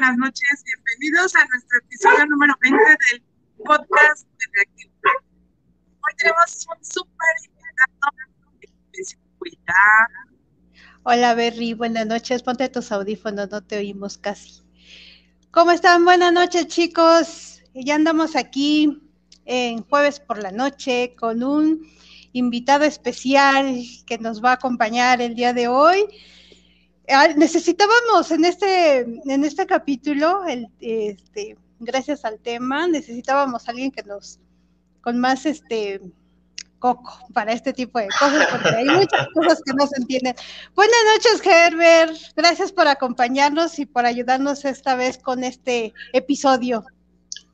buenas noches. Bienvenidos a nuestro episodio número 20 del podcast de Reactivo. Hoy tenemos un súper invitado. Hola, Berry. Buenas noches. Ponte tus audífonos, no te oímos casi. ¿Cómo están? Buenas noches, chicos. Ya andamos aquí en jueves por la noche con un invitado especial que nos va a acompañar el día de hoy. Ah, necesitábamos en este, en este capítulo, el, este, gracias al tema, necesitábamos a alguien que nos, con más este coco para este tipo de cosas, porque hay muchas cosas que no se entienden. Buenas noches, Herbert. Gracias por acompañarnos y por ayudarnos esta vez con este episodio.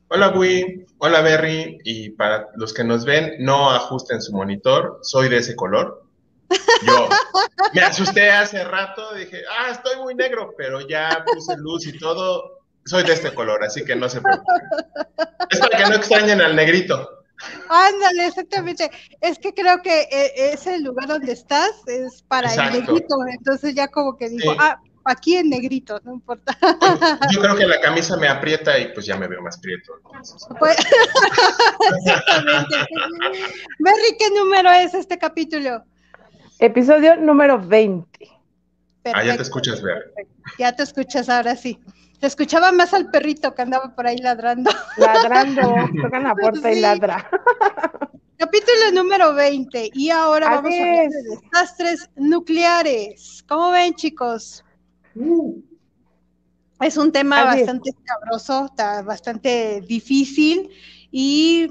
Hola, Wii. Hola, Berry. Y para los que nos ven, no ajusten su monitor. Soy de ese color. Yo me asusté hace rato, dije, ah, estoy muy negro, pero ya puse luz y todo. Soy de este color, así que no se preocupen. Es para que no extrañen al negrito. Ándale, exactamente. Es que creo que eh, ese lugar donde estás es para el negrito, entonces ya como que digo, ah, aquí en negrito, no importa. Yo creo que la camisa me aprieta y pues ya me veo más prieto. Pues, exactamente. Berry, ¿qué número es este capítulo? Episodio número 20. Ah, ya te escuchas, ver. Ya te escuchas ahora sí. Te escuchaba más al perrito que andaba por ahí ladrando. Ladrando, tocan la puerta y ladra. Capítulo número 20. Y ahora vamos a hablar de desastres nucleares. ¿Cómo ven, chicos? Uh. Es un tema bastante cabroso, bastante difícil y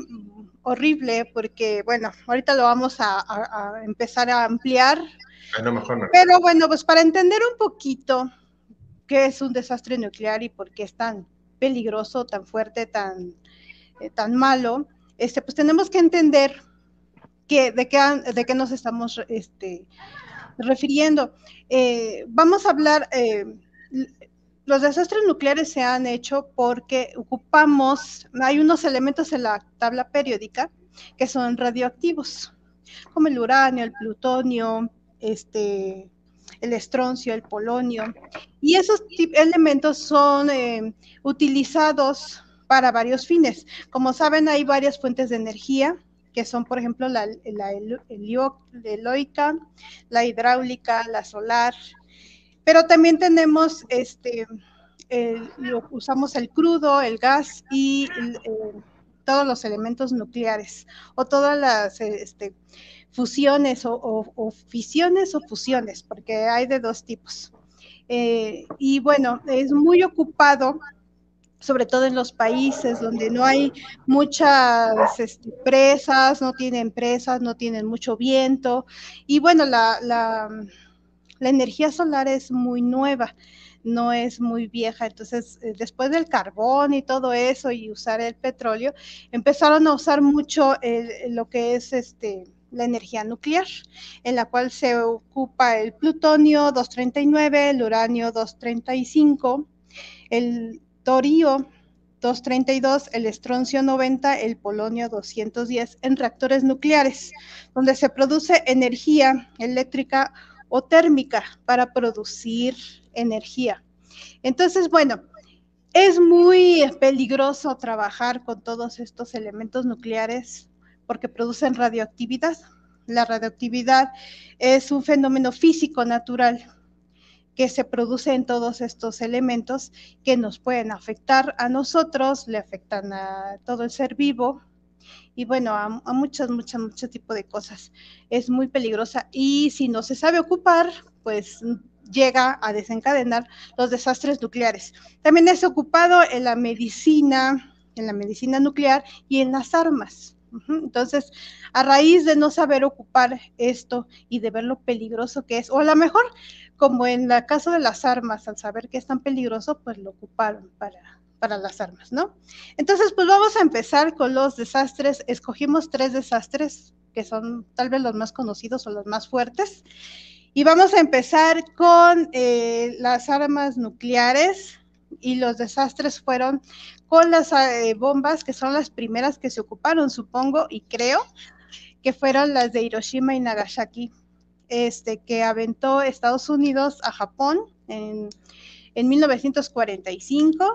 horrible porque, bueno, ahorita lo vamos a, empezar a ampliar. Pero bueno, pues para entender un poquito qué es un desastre nuclear y por qué es tan peligroso, tan fuerte, tan, eh, tan malo, este, pues tenemos que entender que, de, qué, de qué nos estamos este, refiriendo. Eh, vamos a hablar, eh, los desastres nucleares se han hecho porque ocupamos, hay unos elementos en la tabla periódica que son radioactivos, como el uranio, el plutonio, este, el estroncio, el polonio. Y esos elementos son eh, utilizados para varios fines. Como saben, hay varias fuentes de energía, que son, por ejemplo, la, la eloica, la hidráulica, la solar, pero también tenemos, este, usamos el crudo, el gas y todos los elementos nucleares o todas las este, fusiones o, fisiones o fusiones, porque hay de dos tipos. Eh, y bueno, es muy ocupado sobre todo en los países donde no hay muchas este, presas, no tienen presas, no tienen mucho viento. Y bueno, la, la energía solar es muy nueva, no es muy vieja. Entonces, eh, después del carbón y todo eso y usar el petróleo, empezaron a usar mucho lo que es este la energía nuclear, en la cual se ocupa el plutonio 239, el uranio 235, el torio 232, el estroncio 90, el polonio 210 en reactores nucleares, donde se produce energía eléctrica o térmica para producir energía. Entonces, bueno, es muy peligroso trabajar con todos estos elementos nucleares porque producen radioactividad. La radioactividad es un fenómeno físico natural que se produce en todos estos elementos que nos pueden afectar a nosotros, le afectan a todo el ser vivo, y bueno, a, muchas, muchas, muchos tipos de cosas. Es muy peligrosa y si no se sabe ocupar, pues llega a desencadenar los desastres nucleares. También es ocupado en la medicina, en la medicina nuclear y en las armas. Entonces, a raíz de no saber ocupar esto y de ver lo peligroso que es, o a lo mejor, como en el caso de las armas, al saber que es tan peligroso, pues lo ocuparon para, para las armas, ¿no? Entonces, pues vamos a empezar con los desastres. Escogimos tres desastres que son tal vez los más conocidos o los más fuertes. Y vamos a empezar con eh, las armas nucleares y los desastres fueron con las eh, bombas, que son las primeras que se ocuparon, supongo, y creo que fueron las de Hiroshima y Nagasaki, este, que aventó Estados Unidos a Japón en en 1945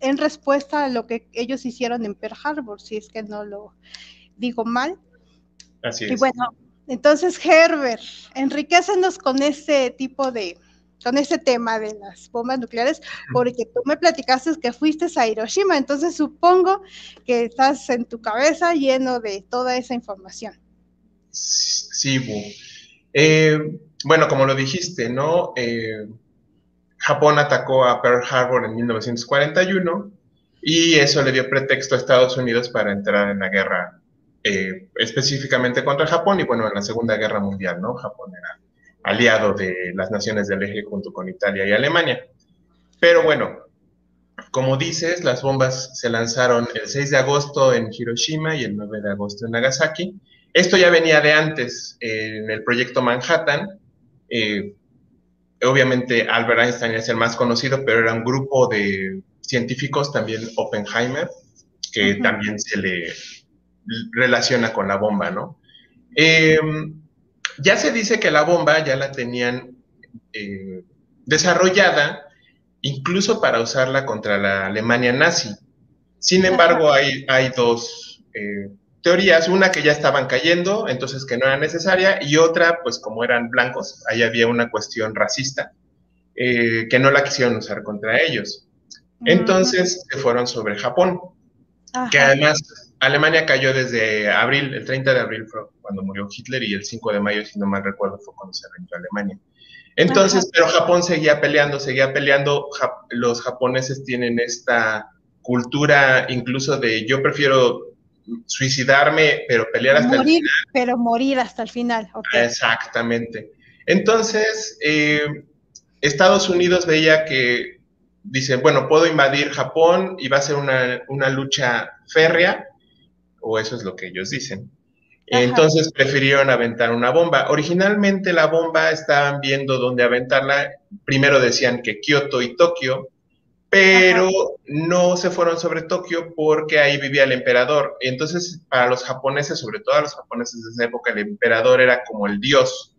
en respuesta a lo que ellos hicieron en Pearl Harbor, si es que no lo digo mal. Así es. Y bueno, entonces Herbert, enriquecenos con este tipo de, con este tema de las bombas nucleares, porque tú me platicaste que fuiste a Hiroshima, entonces supongo que estás en tu cabeza lleno de toda esa información. Sí, Bu. Eh, bueno, como lo dijiste, ¿no? Eh, Japón atacó a Pearl Harbor en 1941 y eso le dio pretexto a Estados Unidos para entrar en la guerra eh, específicamente contra Japón y bueno, en la Segunda Guerra Mundial, ¿no? Japón era aliado de las naciones del eje junto con Italia y Alemania. Pero bueno, como dices, las bombas se lanzaron el 6 de agosto en Hiroshima y el 9 de agosto en Nagasaki. Esto ya venía de antes en el proyecto Manhattan. Eh, obviamente Albert Einstein es el más conocido, pero era un grupo de científicos, también Oppenheimer, que también se le relaciona con la bomba, ¿no? Em, ya se dice que la bomba ya la tenían eh, desarrollada incluso para usarla contra la Alemania nazi. Sin embargo, hay, hay dos eh, teorías, una que ya estaban cayendo, entonces que no era necesaria, y otra, pues como eran blancos, ahí había una cuestión racista, eh, que no la quisieron usar contra ellos. Entonces se fueron sobre Japón, que además Alemania cayó desde abril, el 30 de abril fue cuando murió Hitler y el 5 de mayo, si no mal recuerdo, fue cuando se rindió Alemania. Entonces, pero Japón seguía peleando, seguía peleando. los japoneses tienen esta cultura incluso de yo prefiero suicidarme, pero pelear hasta el final. Pero morir hasta el final. Exactamente. Entonces, eh, Estados Unidos veía que, dice, bueno, puedo invadir Japón y va a ser una, una lucha férrea, o eso es lo que ellos dicen. Entonces prefirieron aventar una bomba. Originalmente la bomba estaban viendo dónde aventarla. Primero decían que Kioto y Tokio, pero no se fueron sobre Tokio porque ahí vivía el emperador. Entonces, para los japoneses, sobre todo a los japoneses de esa época, el emperador era como el dios.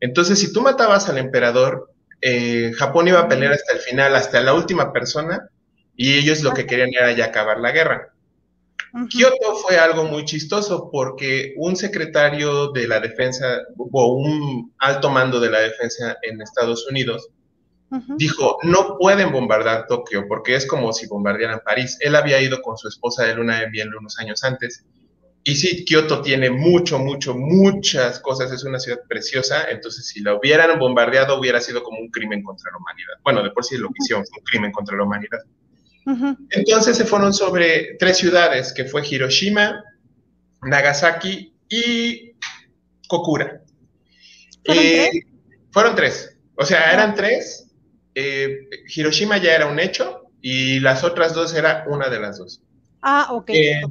Entonces, si tú matabas al emperador, eh, Japón iba a pelear hasta el final, hasta la última persona, y ellos lo que querían era ya acabar la guerra. Kioto fue algo muy chistoso porque un secretario de la defensa o un alto mando de la defensa en Estados Unidos dijo, no pueden bombardear Tokio porque es como si bombardearan París. Él había ido con su esposa de luna de miel unos años antes. Y sí, Kioto tiene mucho, mucho, muchas cosas, es una ciudad preciosa, entonces si la hubieran bombardeado hubiera sido como un crimen contra la humanidad. Bueno, de por sí lo que hicieron fue un crimen contra la humanidad. Entonces se fueron sobre tres ciudades, que fue Hiroshima, Nagasaki y Kokura. ¿Fueron, eh, tres? fueron tres? O sea, eran tres, eh, Hiroshima ya era un hecho y las otras dos era una de las dos. Ah, ok. Eh,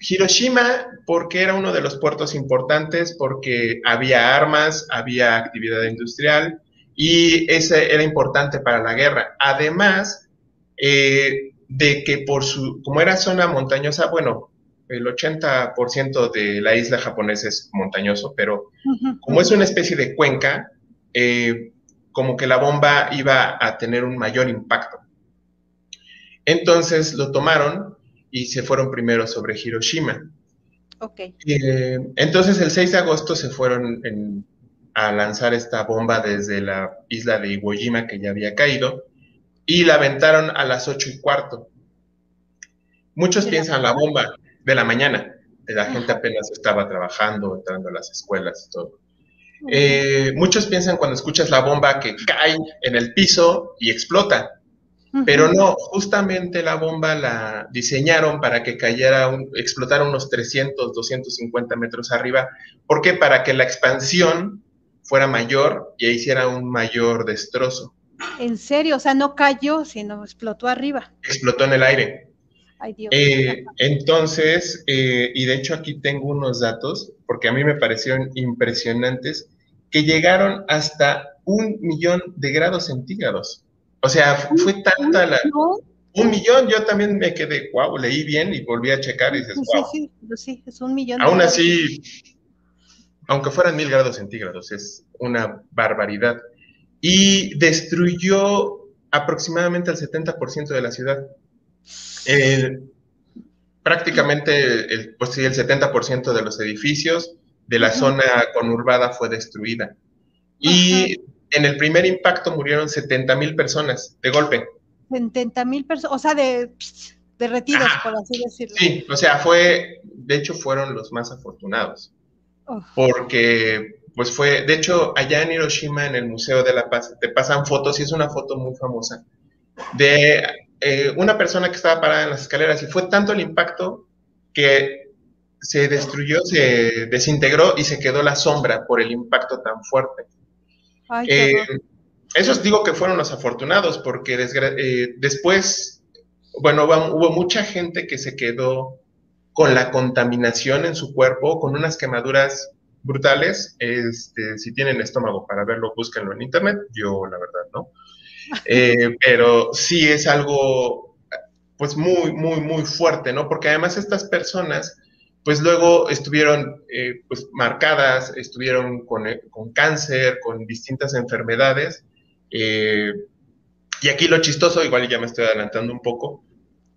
Hiroshima, porque era uno de los puertos importantes, porque había armas, había actividad industrial y ese era importante para la guerra. Además eh, de que por su, como era zona montañosa, bueno, el 80% de la isla japonesa es montañoso, pero como es una especie de cuenca, eh, como que la bomba iba a tener un mayor impacto. Entonces lo tomaron y se fueron primero sobre Hiroshima. Okay. Eh, entonces el 6 de agosto se fueron a lanzar esta bomba desde la isla de Iwo Jima que ya había caído y la aventaron a las 8 y cuarto. Muchos piensan la bomba de la mañana, la gente apenas estaba trabajando, entrando a las escuelas y todo. Eh, muchos piensan cuando escuchas la bomba que cae en el piso y explota, pero no, justamente la bomba la diseñaron para que cayera, un, explotara unos 300, 250 metros arriba. ¿Por qué? Para que la expansión fuera mayor y hiciera un mayor destrozo. En serio, o sea, no cayó, sino explotó arriba. Explotó en el aire. Ay, Dios. Eh, entonces, eh, y de hecho aquí tengo unos datos, porque a mí me parecieron impresionantes, que llegaron hasta un millón de grados centígrados. O sea, fue tanta la... Un millón, yo también me quedé, wow, leí bien y volví a checar y dices, wow. Sí, sí, sí, es un millón. Aún así, aunque fueran mil grados centígrados, es una barbaridad y destruyó aproximadamente al 70% de la ciudad. Prácticamente el, pues sí, el 70% de los edificios de la zona conurbada fue destruida. Y en el primer impacto murieron 70 mil personas de golpe. 70 mil personas, o sea, de, de retiros, por así decirlo. Sí, o sea, fue, de hecho, fueron los más afortunados. Porque, pues fue, de hecho, allá en Hiroshima, en el Museo de la Paz, te pasan fotos, y es una foto muy famosa, de eh, una persona que estaba parada en las escaleras, y fue tanto el impacto que se destruyó, se desintegró y se quedó la sombra por el impacto tan fuerte. Eh, esos digo que fueron los afortunados, porque eh, después, bueno, hubo mucha gente que se quedó con la contaminación en su cuerpo, con unas quemaduras brutales. Este, si tienen estómago para verlo, búsquenlo en internet. Yo, la verdad, no. Eh, pero sí es algo, pues muy, muy, muy fuerte, ¿no? Porque además estas personas, pues luego estuvieron, eh, pues marcadas, estuvieron con, eh, con, cáncer, con distintas enfermedades. y aquí lo chistoso, igual ya me estoy adelantando un poco,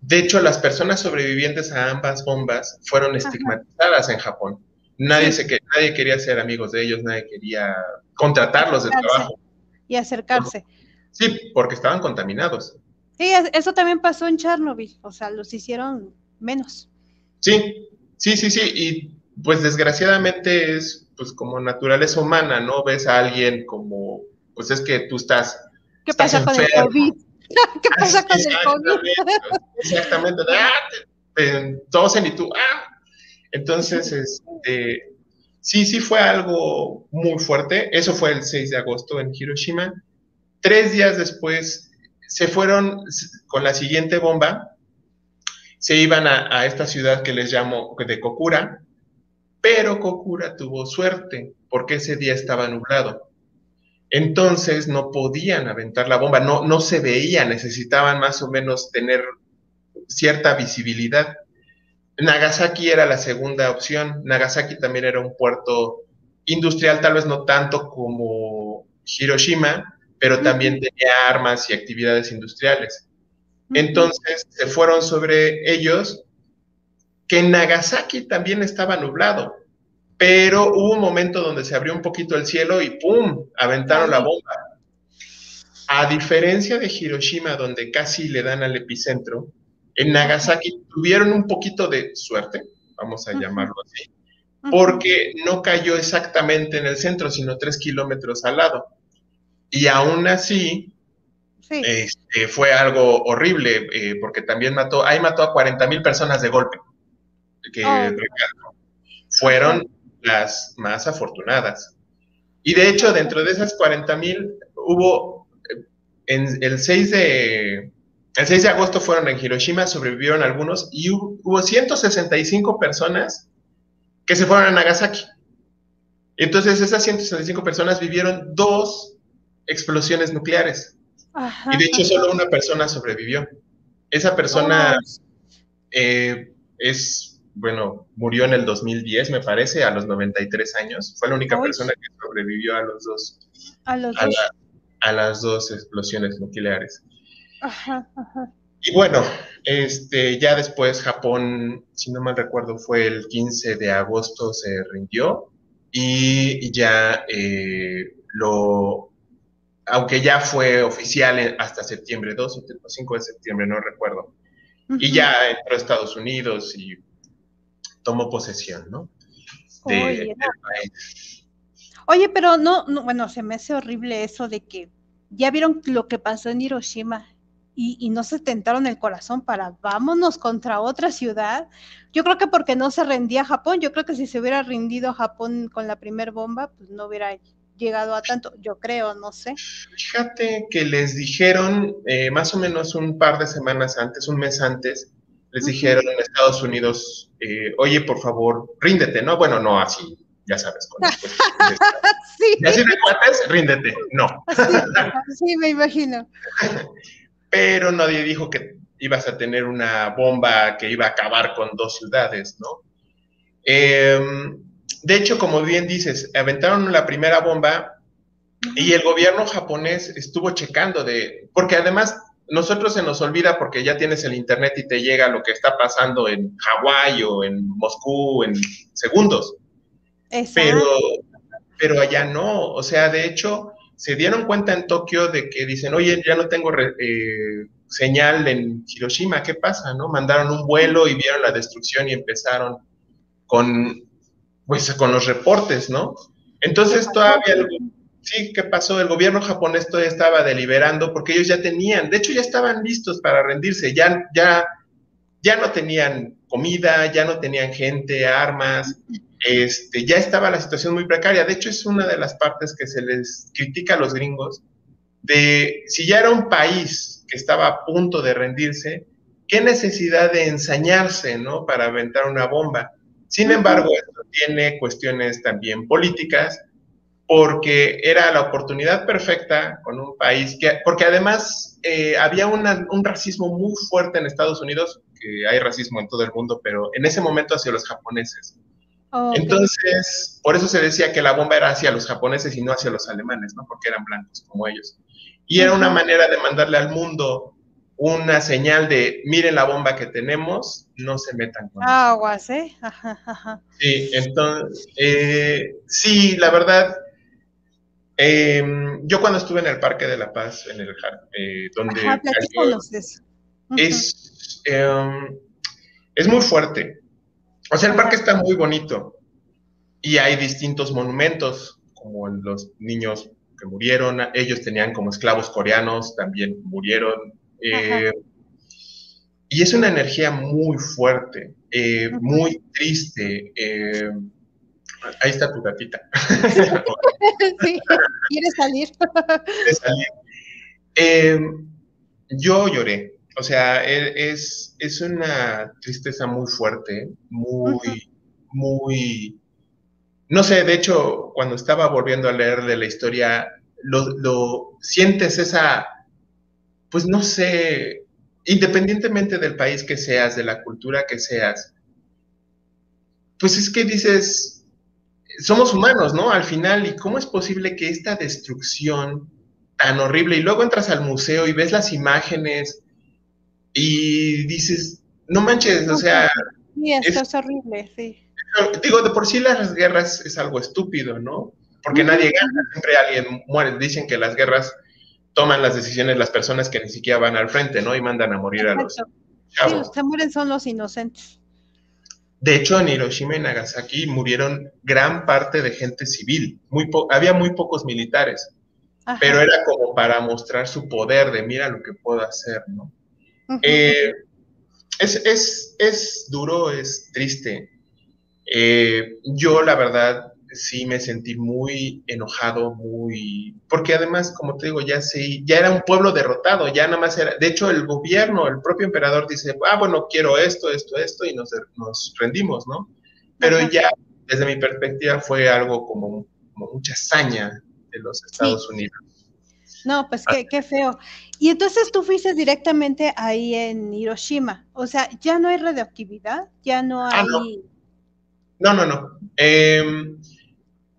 de hecho, las personas sobrevivientes a ambas bombas fueron estigmatizadas en Japón. Nadie, se que, nadie quería ser amigos de ellos, nadie quería contratarlos de trabajo. Y acercarse. Sí, porque estaban contaminados. Sí, eso también pasó en Chernobyl, o sea, los hicieron menos. Sí, sí, sí, sí, y pues desgraciadamente es pues como naturaleza humana, ¿no? Ves a alguien como, pues es que tú estás... ¿Qué pasa con el COVID? ¿Qué pasa con el COVID? Exactamente. Ah, todos en y tú, ah. Entonces, este, sí, sí fue algo muy fuerte. Eso fue el 6 de agosto en Hiroshima. Tres días después se fueron con la siguiente bomba, se iban a, esta ciudad que les llamo de Kokura, pero Kokura tuvo suerte porque ese día estaba nublado. Entonces no podían aventar la bomba, no, no se veía, necesitaban más o menos tener cierta visibilidad. Nagasaki era la segunda opción. Nagasaki también era un puerto industrial, tal vez no tanto como Hiroshima, pero también tenía armas y actividades industriales. Entonces se fueron sobre ellos, que en Nagasaki también estaba nublado pero hubo un momento donde se abrió un poquito el cielo y ¡pum! aventaron la bomba. A diferencia de Hiroshima, donde casi le dan al epicentro, en Nagasaki tuvieron un poquito de suerte, vamos a llamarlo así, porque no cayó exactamente en el centro, sino tres kilómetros al lado. Y aún así, este, fue algo horrible, eh, porque también mató, ahí mató a 40 mil personas de golpe. Que oh. fueron las más afortunadas. Y de hecho, dentro de esas 40 mil, hubo, eh, en el 6 de, el 6 de agosto fueron en Hiroshima, sobrevivieron algunos, y hubo, 165 personas que se fueron a Nagasaki. Entonces, esas 165 personas vivieron dos explosiones nucleares. y de hecho, solo una persona sobrevivió. Esa persona eh, es bueno, murió en el 2010, me parece, a los 93 años. Fue la única persona que sobrevivió a los dos. A, los a, las dos explosiones nucleares. Y bueno, este, ya después Japón, si no mal recuerdo, fue el 15 de agosto, se rindió y ya eh, lo, aunque ya fue oficial hasta septiembre 2 o 5 de septiembre, no recuerdo. Y ya entró a Estados Unidos y tomó posesión, ¿no? Oye, pero no, bueno, se me hace horrible eso de que ya vieron lo que pasó en Hiroshima y, no se tentaron el corazón para vámonos contra otra ciudad. Yo creo que porque no se rendía Japón, yo creo que si se hubiera rendido Japón con la primera bomba, pues no hubiera llegado a tanto, yo creo, no sé. Fíjate que les dijeron eh, más o menos un par de semanas antes, un mes antes, les dijeron en Estados Unidos, eh, oye, por favor, ríndete, ¿no? Bueno, no así, ya sabes. Con sí. Y así de cuates, ríndete, no. sí, me imagino. Pero nadie dijo que ibas a tener una bomba que iba a acabar con dos ciudades, ¿no? Em, de hecho, como bien dices, aventaron la primera bomba Y el gobierno japonés estuvo checando de, porque además nosotros se nos olvida porque ya tienes el internet y te llega lo que está pasando en Hawái o en Moscú en segundos. Pero, pero allá no, o sea, de hecho, se dieron cuenta en Tokio de que dicen, oye, ya no tengo eh, señal en Hiroshima, ¿qué pasa? ¿No? Mandaron un vuelo y vieron la destrucción y empezaron con, pues, con los reportes, ¿no? Entonces todavía, sí, ¿qué pasó? El gobierno japonés todavía estaba deliberando porque ellos ya tenían, de hecho ya estaban listos para rendirse, ya, ya, ya no tenían comida, ya no tenían gente, armas, este, ya estaba la situación muy precaria. De hecho, es una de las partes que se les critica a los gringos, de si ya era un país que estaba a punto de rendirse, qué necesidad de ensañarse, ¿no? Para aventar una bomba. Sin embargo, esto tiene cuestiones también políticas, porque era la oportunidad perfecta con un país que, porque además eh, había un racismo muy fuerte en Estados Unidos, que hay racismo en todo el mundo, pero en ese momento hacia los japoneses. Entonces, por eso se decía que la bomba era hacia los japoneses y no hacia los alemanes, ¿no? Porque eran blancos como ellos. Y era una manera de mandarle al mundo una señal de, miren la bomba que tenemos, no se metan con Aguas, ¿eh? Ajá, ajá. Sí, entonces, eh, sí, la verdad, em, yo cuando estuve en el Parque de la Paz, en el eh, donde Ajá, es, em, es muy fuerte. O sea, el parque está muy bonito y hay distintos monumentos, como los niños que murieron, ellos tenían como esclavos coreanos, también murieron. Eh, y es una energía muy fuerte, eh, muy triste. Eh, ahí está tu gatita. sí, quiere salir. quiere salir. yo lloré, o sea, e, es, es una tristeza muy fuerte, muy, muy... No sé, de hecho, cuando estaba volviendo a leer de la historia, lo, sientes esa, pues no sé, independientemente del país que seas, de la cultura que seas, pues es que dices, somos humanos, ¿no? Al final, ¿y cómo es posible que esta destrucción tan horrible, y luego entras al museo y ves las imágenes y dices, no manches, o sea... Sí, esto es, horrible, sí. Digo, de por sí las guerras es algo estúpido, ¿no? Porque nadie gana, siempre alguien muere. Dicen que las guerras toman las decisiones las personas que ni siquiera van al frente, ¿no? Y mandan a morir a los Sí, los que mueren son los inocentes. De hecho, en Hiroshima y Nagasaki murieron gran parte de gente civil. Muy había muy pocos militares, pero era como para mostrar su poder de mira lo que puedo hacer, ¿no? Eh, es, duro, es triste. Eh, yo, la verdad, sí me sentí muy enojado, muy... Porque además, como te digo, ya sí, ya era un pueblo derrotado, ya nada más era... De hecho, el gobierno, el propio emperador dice, ah, bueno, quiero esto, esto, esto, y nos, nos rendimos, ¿no? Pero ya, desde mi perspectiva, fue algo como, mucha hazaña de los Estados Unidos. No, pues qué, qué feo. Y entonces tú fuiste directamente ahí en Hiroshima. O sea, ya no hay radioactividad, ya no ah, hay. no. no, no, em,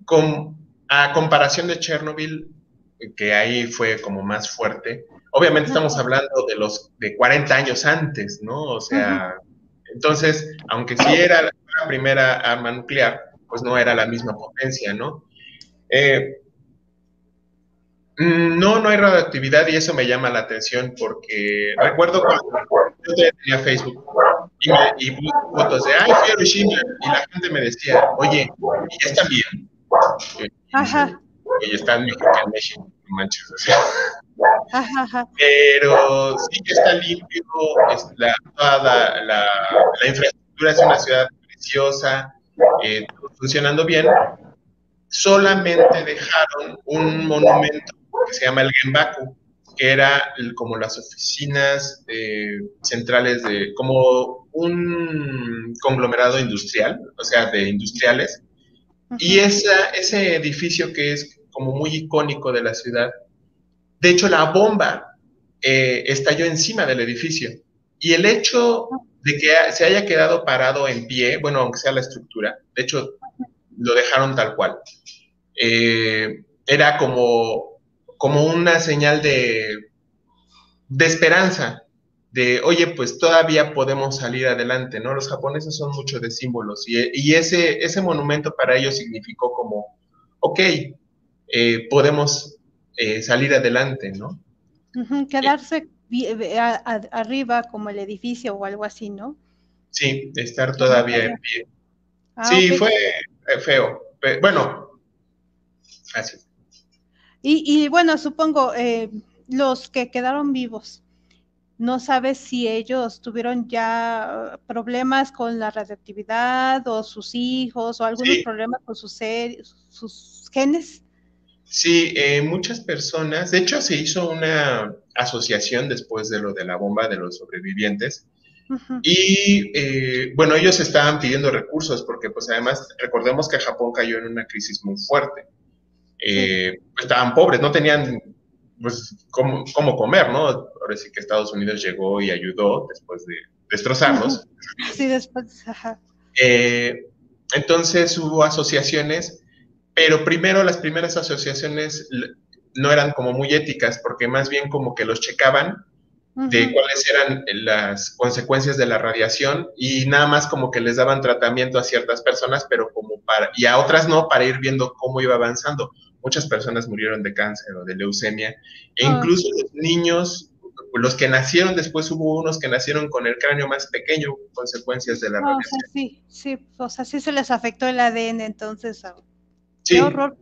con, a comparación de Chernobyl, que ahí fue como más fuerte, obviamente estamos hablando de los de 40 años antes, ¿no? O sea, entonces, aunque sí era la primera arma nuclear, pues no era la misma potencia, ¿no? Eh, Mm, no, no hay radioactividad y eso me llama la atención porque recuerdo cuando yo tenía Facebook y, me, y fotos de, ay, fui a Hiroshima y la gente me decía, oye, ¿y ya están bien? Ajá. Y están en México, manches, o sea. Ajá, Pero sí que está limpio, es la, toda la, la, infraestructura es una ciudad preciosa, eh, funcionando bien. Solamente dejaron un monumento que se llama el Genbaku, que era como las oficinas eh, centrales de, como un conglomerado industrial, o sea, de industriales. Y esa, ese edificio que es como muy icónico de la ciudad, de hecho la bomba eh, estalló encima del edificio. Y el hecho de que se haya quedado parado en pie, bueno, aunque sea la estructura, de hecho lo dejaron tal cual. Eh, era como, como una señal de, de esperanza, de, oye, pues todavía podemos salir adelante, ¿no? Los japoneses son mucho de símbolos y, ese, ese monumento para ellos significó como, ok, eh, podemos eh, salir adelante, ¿no? quedarse arriba como el edificio o algo así, ¿no? Sí, estar todavía en pie. Ah, sí, fue eh, feo. Bueno, así. Y, bueno, supongo, los que quedaron vivos, no sabes si ellos tuvieron ya problemas con la radioactividad o sus hijos o algunos problemas con sus, sus genes. Sí, eh, muchas personas, de hecho se hizo una asociación después de lo de la bomba de los sobrevivientes y eh, bueno, ellos estaban pidiendo recursos porque pues además recordemos que Japón cayó en una crisis muy fuerte. Eh, estaban pobres, no tenían pues cómo, comer, ¿no? Ahora sí que Estados Unidos llegó y ayudó después de destrozarlos. Sí, después, ajá. entonces hubo asociaciones pero primero las primeras asociaciones no eran como muy éticas, porque más bien como que los checaban de cuáles eran las consecuencias de la radiación y nada más como que les daban tratamiento a ciertas personas, pero como para, y a otras no, para ir viendo cómo iba avanzando. Muchas personas murieron de cáncer o de leucemia, e ah. incluso los niños, los que nacieron después, hubo unos que nacieron con el cráneo más pequeño, consecuencias de la radiación. O sea, sí, sí, o sea, sí se les afectó el ADN entonces. Qué horror.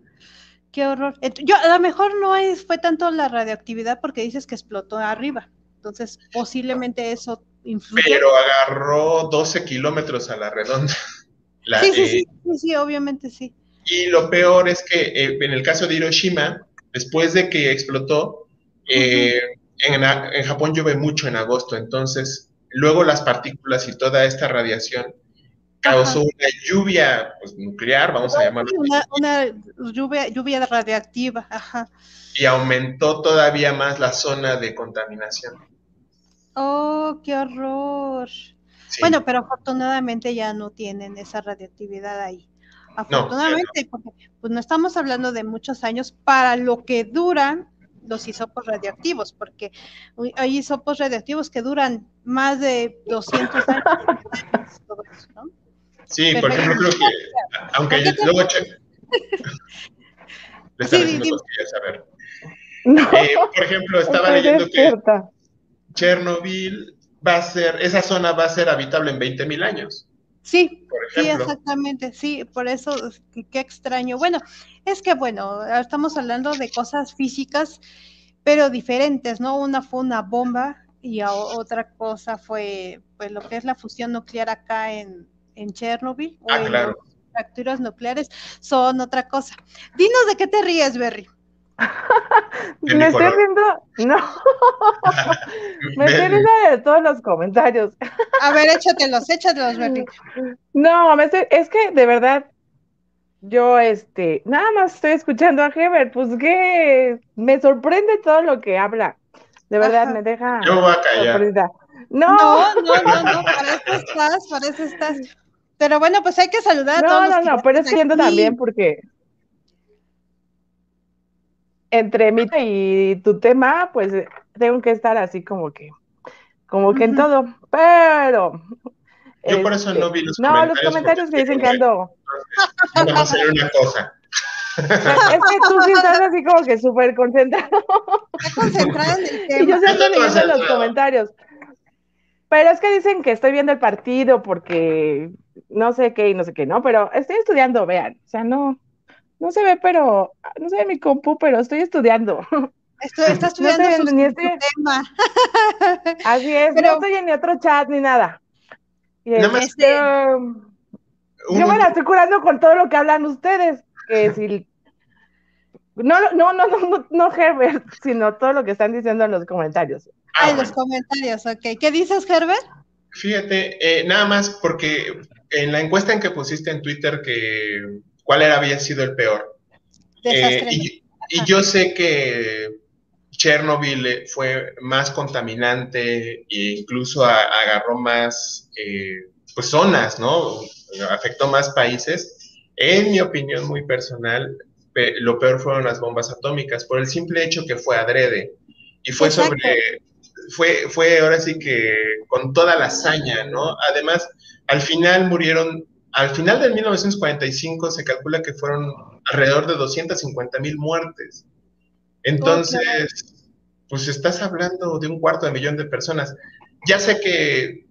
Qué horror. Yo, a lo mejor no es, fue tanto la radioactividad porque dices que explotó arriba. Entonces, posiblemente eso influye. Pero agarró 12 kilómetros a la redonda. sí, sí, sí, sí, obviamente sí. Y lo peor es que eh, en el caso de Hiroshima, después de que explotó, eh, en, en, Japón llueve mucho en agosto, entonces luego las partículas y toda esta radiación causó una lluvia pues, nuclear, vamos a llamarlo. Una, una lluvia, lluvia radiactiva, ajá. Y aumentó todavía más la zona de contaminación. Oh, qué horror. Bueno, pero afortunadamente ya no tienen esa radioactividad ahí. Afortunadamente, porque pues no estamos hablando de muchos años para lo que duran los hisopos radioactivos, porque hay hisopos radioactivos que duran más de 200 años. todo eso, ¿no? Sí, por ejemplo, creo que, aunque luego... Le están sí, haciendo a ver. Eh, por ejemplo, estaba leyendo que Chernobyl va a ser, esa zona va a ser habitable en 20 mil años. Sí, sí, exactamente, sí, por eso, qué extraño. Bueno, es que bueno, estamos hablando de cosas físicas, pero diferentes, ¿no? Una fue una bomba y otra cosa fue, pues, lo que es la fusión nuclear acá en, en Chernobyl ah, o en las fracturas nucleares son otra cosa. Dinos de qué te ríes, Berry. Me estoy riendo, no, me estoy riendo de todos los comentarios. A ver, échatelos, échatelos, Berry. No, me estoy, es que de verdad, yo, este, nada más estoy escuchando a Heber, pues que me sorprende todo lo que habla. De verdad, me deja. Yo voy a callar. No. no, no, no, no, para eso estás, para eso estás. Pero bueno, pues hay que saludar a todos. No, no, no, pero es siendo también porque entre mí y tu tema, pues tengo que estar así como que, como que en todo, pero... Yo por eso no vi los comentarios. No, los comentarios que dicen que ando... Vamos a hacer una cosa. Es que tú sí estás así como que súper concentrado. Está concentrado en el tema. Y yo sí ando leyendo los comentarios. Pero es que dicen que estoy viendo el partido porque no sé qué y no sé qué, ¿no? Pero estoy estudiando, vean. O sea, no, no se ve, pero, no se ve mi compu, pero estoy estudiando. Estoy, está estudiando ni este... tema. Así es, pero... no estoy en ni otro chat ni nada. Y este... Yo me la estoy curando con todo lo que hablan ustedes, que si no, no, no, no, no, no Herbert, sino todo lo que están diciendo en los comentarios. Ah, en los comentarios, ok. ¿Qué dices, Herbert? Fíjate, eh, nada más porque en la encuesta en que pusiste en Twitter que cuál era, había sido el peor. Eh, y, yo sé que Chernobyl eh, fue más contaminante e incluso agarró más pues zonas, ¿no? Afectó más países. En mi opinión muy personal, lo peor fueron las bombas atómicas, por el simple hecho que fue adrede. Y fue sobre, fue, fue ahora sí que con toda la hazaña, ¿no? Además, al final murieron, al final del 1945 se calcula que fueron alrededor de 250 mil muertes. Entonces, pues estás hablando de un cuarto de millón de personas. Ya sé que,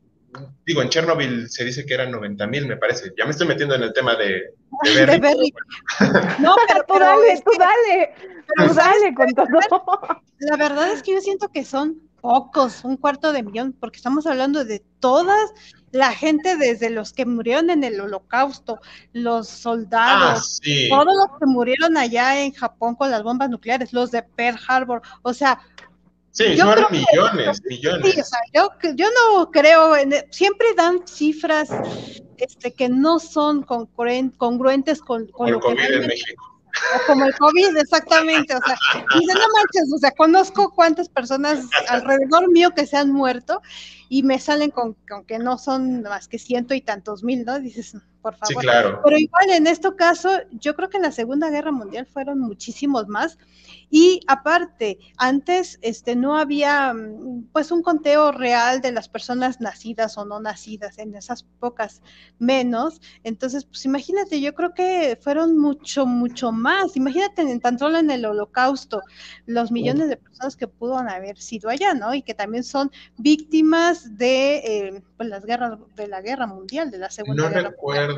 digo, en Chernobyl se dice que eran 90 mil, me parece. Ya me estoy metiendo en el tema de, de Berry. No, pero, tú dale, tú dale, tú dale con todo. La verdad es que yo siento que son pocos, un cuarto de millón, porque estamos hablando de todas la gente desde los que murieron en el holocausto, los soldados, ah, todos los que murieron allá en Japón con las bombas nucleares, los de Pearl Harbor, o sea... Sí, yo millones, millones. o sea, yo, yo, no creo, en, siempre dan cifras este, que no son congruentes con, con lo COVID que en México como el COVID, exactamente. O sea, dice, no manches, o sea, conozco cuántas personas alrededor mío que se han muerto y me salen con, con, que no son más que ciento y tantos mil, ¿no? Dices, por favor. Sí, claro. Pero igual en este caso, yo creo que en la Segunda Guerra Mundial fueron muchísimos más. Y aparte, antes este, no había mm, pues un conteo real de las personas nacidas o no nacidas, en esas pocas menos. Entonces, pues imagínate, yo creo que fueron mucho, mucho más. Imagínate en tan solo en el holocausto, los millones de personas que pudo haber sido allá, ¿no? Y que también son víctimas de eh, pues, las guerras, de la guerra mundial, de la Segunda Guerra Mundial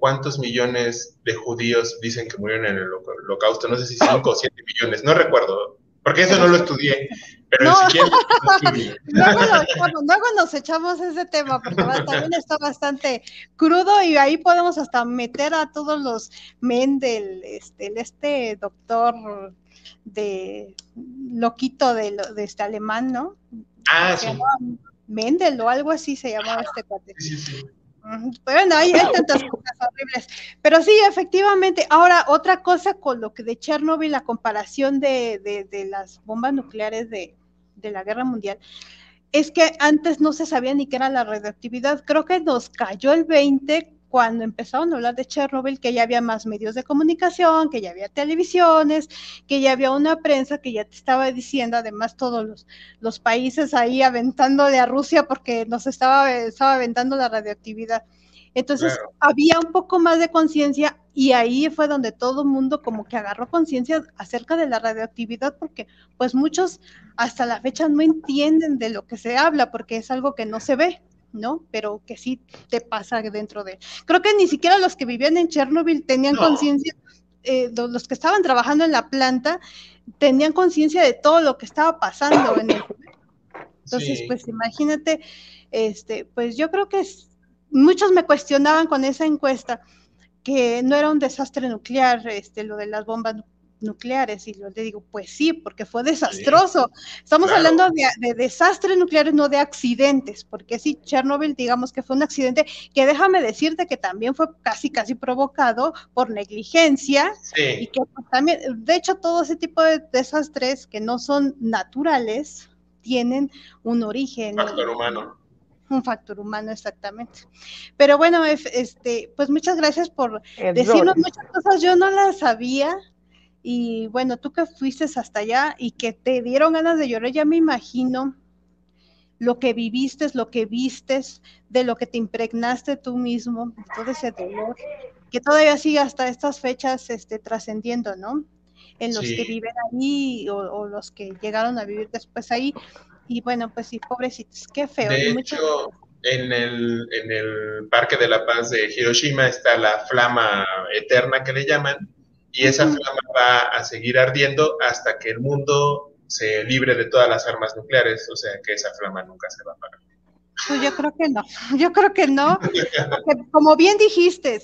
cuántos millones de judíos dicen que murieron en el holocausto, no sé si 5 o 7 millones, no recuerdo, porque eso no lo estudié, pero si quieren, luego, nos echamos ese tema, porque también está bastante crudo y ahí podemos hasta meter a todos los Mendel, este, este doctor de loquito de, de este alemán, ¿no? Ah, sí. Mendel o algo así se llamaba este cuate. Sí, sí, Bueno, hay, tantas cosas horribles. Pero sí, efectivamente. Ahora, otra cosa con lo que de Chernobyl, la comparación de, las bombas nucleares de, de, la guerra mundial, es que antes no se sabía ni qué era la radioactividad. Creo que nos cayó el 20 cuando empezaron a hablar de Chernobyl, que ya había más medios de comunicación, que ya había televisiones, que ya había una prensa que ya te estaba diciendo, además todos los, los países ahí aventándole a Rusia porque nos estaba, estaba aventando la radioactividad. Entonces había un poco más de conciencia y ahí fue donde todo el mundo como que agarró conciencia acerca de la radioactividad porque pues muchos hasta la fecha no entienden de lo que se habla porque es algo que no se ve. ¿No? Pero que sí te pasa dentro de... Creo que ni siquiera los que vivían en Chernobyl tenían conciencia, eh, los que estaban trabajando en la planta, tenían conciencia de todo lo que estaba pasando en el... Entonces, pues imagínate, este, pues yo creo que muchos me cuestionaban con esa encuesta que no era un desastre nuclear, este, lo de las bombas nucleares. Y yo le digo, pues sí, porque fue desastroso. Estamos hablando de, desastres nucleares, no de accidentes, porque sí, Chernobyl, digamos que fue un accidente que déjame decirte que también fue casi, casi provocado por negligencia. Y que también, de hecho, todo ese tipo de desastres que no son naturales tienen un origen. Factor humano un factor humano exactamente. Pero bueno, este, pues muchas gracias por decirnos muchas cosas. Yo no las sabía, y bueno, tú que fuiste hasta allá y que te dieron ganas de llorar, ya me imagino lo que viviste, lo que vistes, de lo que te impregnaste tú mismo, todo ese dolor, que todavía sigue hasta estas fechas este, trascendiendo, ¿no? En los que viven ahí o, los que llegaron a vivir después ahí. Y bueno, pues sí, pobrecitos, qué feo. De hecho, en el, en el Parque de la Paz de Hiroshima está la flama eterna que le llaman, y esa flama va a seguir ardiendo hasta que el mundo se libre de todas las armas nucleares, o sea que esa flama nunca se va a apagar. Pues yo creo que no, yo creo que no, como bien dijiste,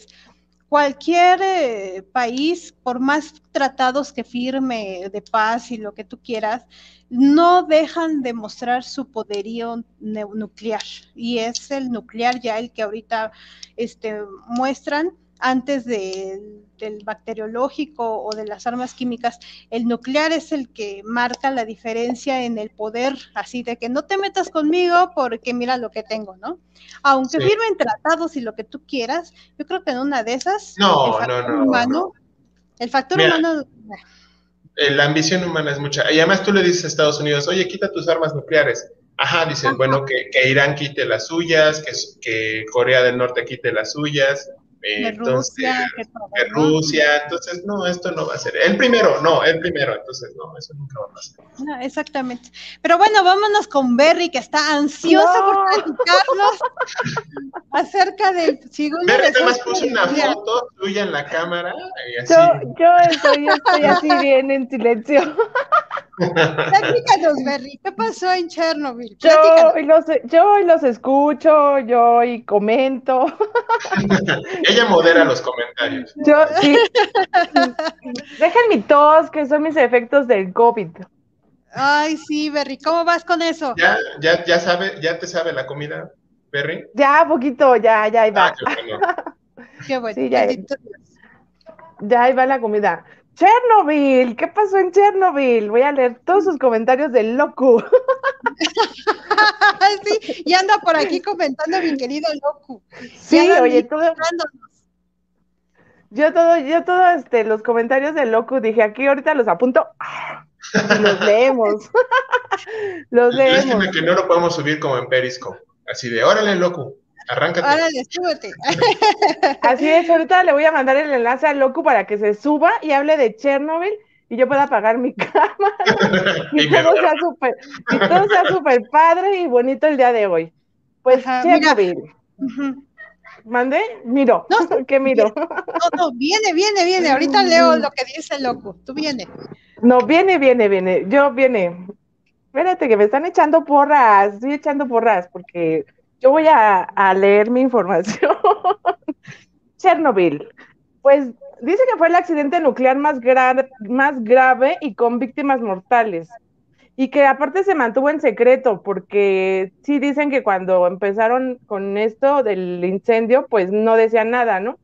cualquier eh, país, por más tratados que firme de paz y lo que tú quieras, no dejan de mostrar su poderío nuclear. Y es el nuclear ya el que ahorita este, muestran antes del bacteriológico o de las armas químicas, el nuclear es el que marca la diferencia en el poder, así de que no te metas conmigo porque mira lo que tengo, ¿no? Aunque firmen tratados y lo que tú quieras, yo creo que en una de esas, no, no, no, humano El factor humano. Eh, la ambición humana es mucha. Y además tú le dices a Estados Unidos, oye, quita tus armas nucleares. Ajá, dicen, bueno, que, que, Irán quite las suyas, que, que Corea del Norte quite las suyas, entonces, Rusia, Rusia, entonces no, esto no va a ser. El primero, no, el primero, entonces no, eso nunca va a pasar. No, exactamente. Pero bueno, vámonos con Berry, que está ansiosa por platicarnos acerca del segundo. Berry además puso una foto tuya en la cámara y así. Yo, yo, estoy, yo estoy así bien en silencio. Platícanos, Berry, ¿qué pasó en Chernobyl? Yo los, yo los escucho, yo y comento. Ella modera los comentarios. Yo sí. Dejen mi tos, que son mis efectos del COVID. Ay, sí, Berry, ¿cómo vas con eso? ¿Ya, ya, ya sabe, ya te sabe la comida, Berry? Ya, poquito, ya, ya ahí va. Ah, qué bueno. Sí, ya, ya ahí va la comida. Chernobyl, ¿qué pasó en Chernobyl? Voy a leer todos sus comentarios del loco. sí, y anda por aquí comentando mi querido loco. Sí, oye, todo. Yo todo, yo todo, este, los comentarios del loco, dije, aquí ahorita los apunto y los leemos. los leemos. Lástima que no lo podemos subir como en Periscope. Así de, órale, loco. Arráncate. Árale, súbete. Así es, ahorita le voy a mandar el enlace al loco para que se suba y hable de Chernobyl y yo pueda apagar mi cama y, todo sea super, y, todo sea súper padre y bonito el día de hoy. Pues Chernobyl. ¿Mandé? Miro. No, ¿Qué miro? No, no, viene, viene, viene. Ahorita leo lo que dice el loco. Tú viene. No, viene, viene, viene. Yo viene. Espérate, que me están echando porras. Estoy echando porras porque yo voy a, leer mi información. Chernobyl. Pues dice que fue el accidente nuclear más, más grave y con víctimas mortales. Y que aparte se mantuvo en secreto, porque sí dicen que cuando empezaron con esto del incendio, pues no decían nada, ¿no?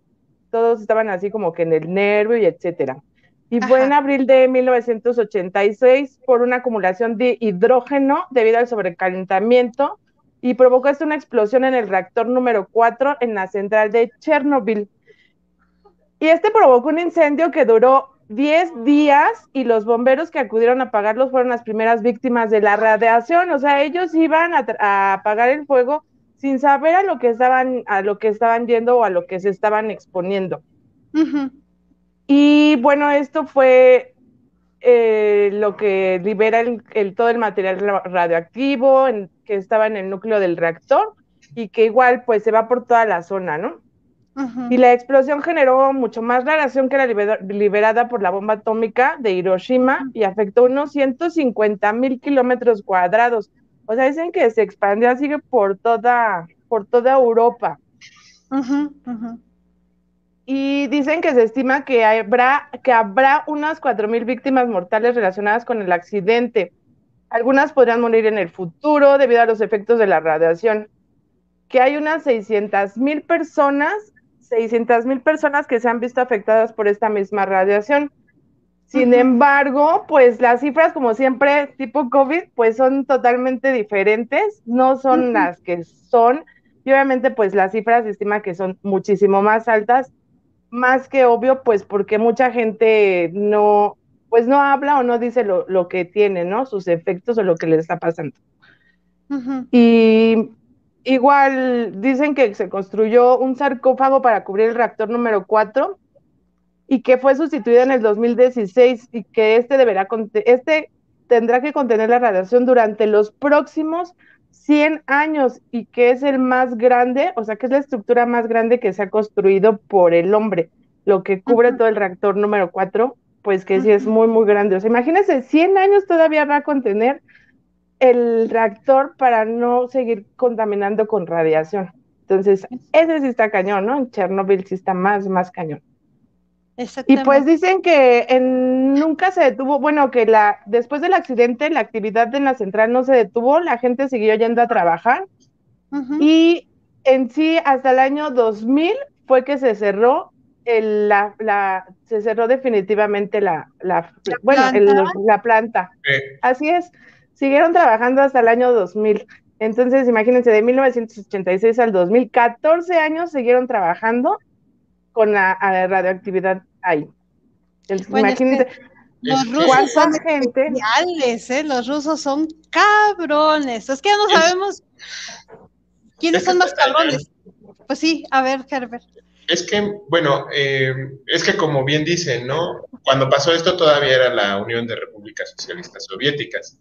Todos estaban así como que en el nervio y etcétera. Y fue en abril de 1986 por una acumulación de hidrógeno debido al sobrecalentamiento y provocó esto una explosión en el reactor número 4 en la central de Chernobyl. Y este provocó un incendio que duró 10 días y los bomberos que acudieron a apagarlos fueron las primeras víctimas de la radiación. O sea, ellos iban a, apagar el fuego sin saber a lo que estaban, a lo que estaban yendo o a lo que se estaban exponiendo. Y bueno, esto fue eh, lo que libera el, todo el material radioactivo que estaba en el núcleo del reactor y que igual pues se va por toda la zona, ¿no? Y la explosión generó mucho más radiación que la liberada por la bomba atómica de Hiroshima y afectó unos 150 mil kilómetros cuadrados. O sea, dicen que se expandió así por toda, por toda Europa y dicen que se estima que habrá, que habrá unas 4.000 víctimas mortales relacionadas con el accidente. Algunas podrían morir en el futuro debido a los efectos de la radiación. Que hay unas 600.000 personas, 600.000 personas que se han visto afectadas por esta misma radiación. Sin embargo, pues las cifras, como siempre, tipo COVID, pues son totalmente diferentes, no son las que son. Y obviamente, pues las cifras se estima que son muchísimo más altas más que obvio, pues porque mucha gente no, pues no habla o no dice lo, lo que tiene, ¿no? Sus efectos o lo que le está pasando. Y igual dicen que se construyó un sarcófago para cubrir el reactor número 4 y que fue sustituido en el 2016 y que este deberá, este tendrá que contener la radiación durante los próximos 100 años y que es el más grande, o sea, que es la estructura más grande que se ha construido por el hombre, lo que cubre todo el reactor número 4, pues que sí es muy, muy grande. O sea, imagínense, 100 años todavía va a contener el reactor para no seguir contaminando con radiación. Entonces, ese sí está cañón, ¿no? En Chernobyl sí está más, más cañón. Y pues dicen que nunca se detuvo, bueno, que la después del accidente la actividad en la central no se detuvo, la gente siguió yendo a trabajar y en sí hasta el año 2000 fue que se cerró el, la, la, se cerró definitivamente la, la, bueno, planta. la planta. Así es, siguieron trabajando hasta el año 2000. Entonces, imagínense, de 1986 al 2014 años siguieron trabajando con la, radioactividad ahí. imagínate. los rusos son gente? ¿eh? Los rusos son cabrones. Es que ya no sabemos quiénes son más cabrones. Pues sí, a ver, Herbert. Es que, bueno, eh, es que como bien dicen, ¿no? Cuando pasó esto todavía era la Unión de Repúblicas Socialistas Soviéticas.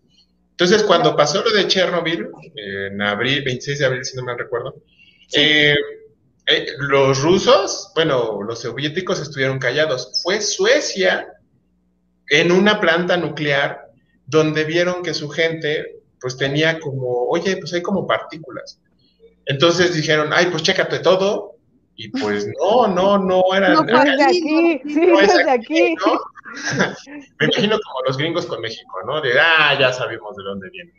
Entonces, cuando pasó lo de Chernobyl, en abril, 26 de abril, si no me recuerdo, eh, eh, los rusos, bueno, los soviéticos estuvieron callados. Fue Suecia en una planta nuclear donde vieron que su gente, pues tenía como, oye, pues hay como partículas. Entonces dijeron, ay, pues chécate todo, y pues no, no, no era. No, pues de aquí, sí, no es de aquí. Me imagino como los gringos con México, ¿no? De, ah, ya sabemos de dónde viene.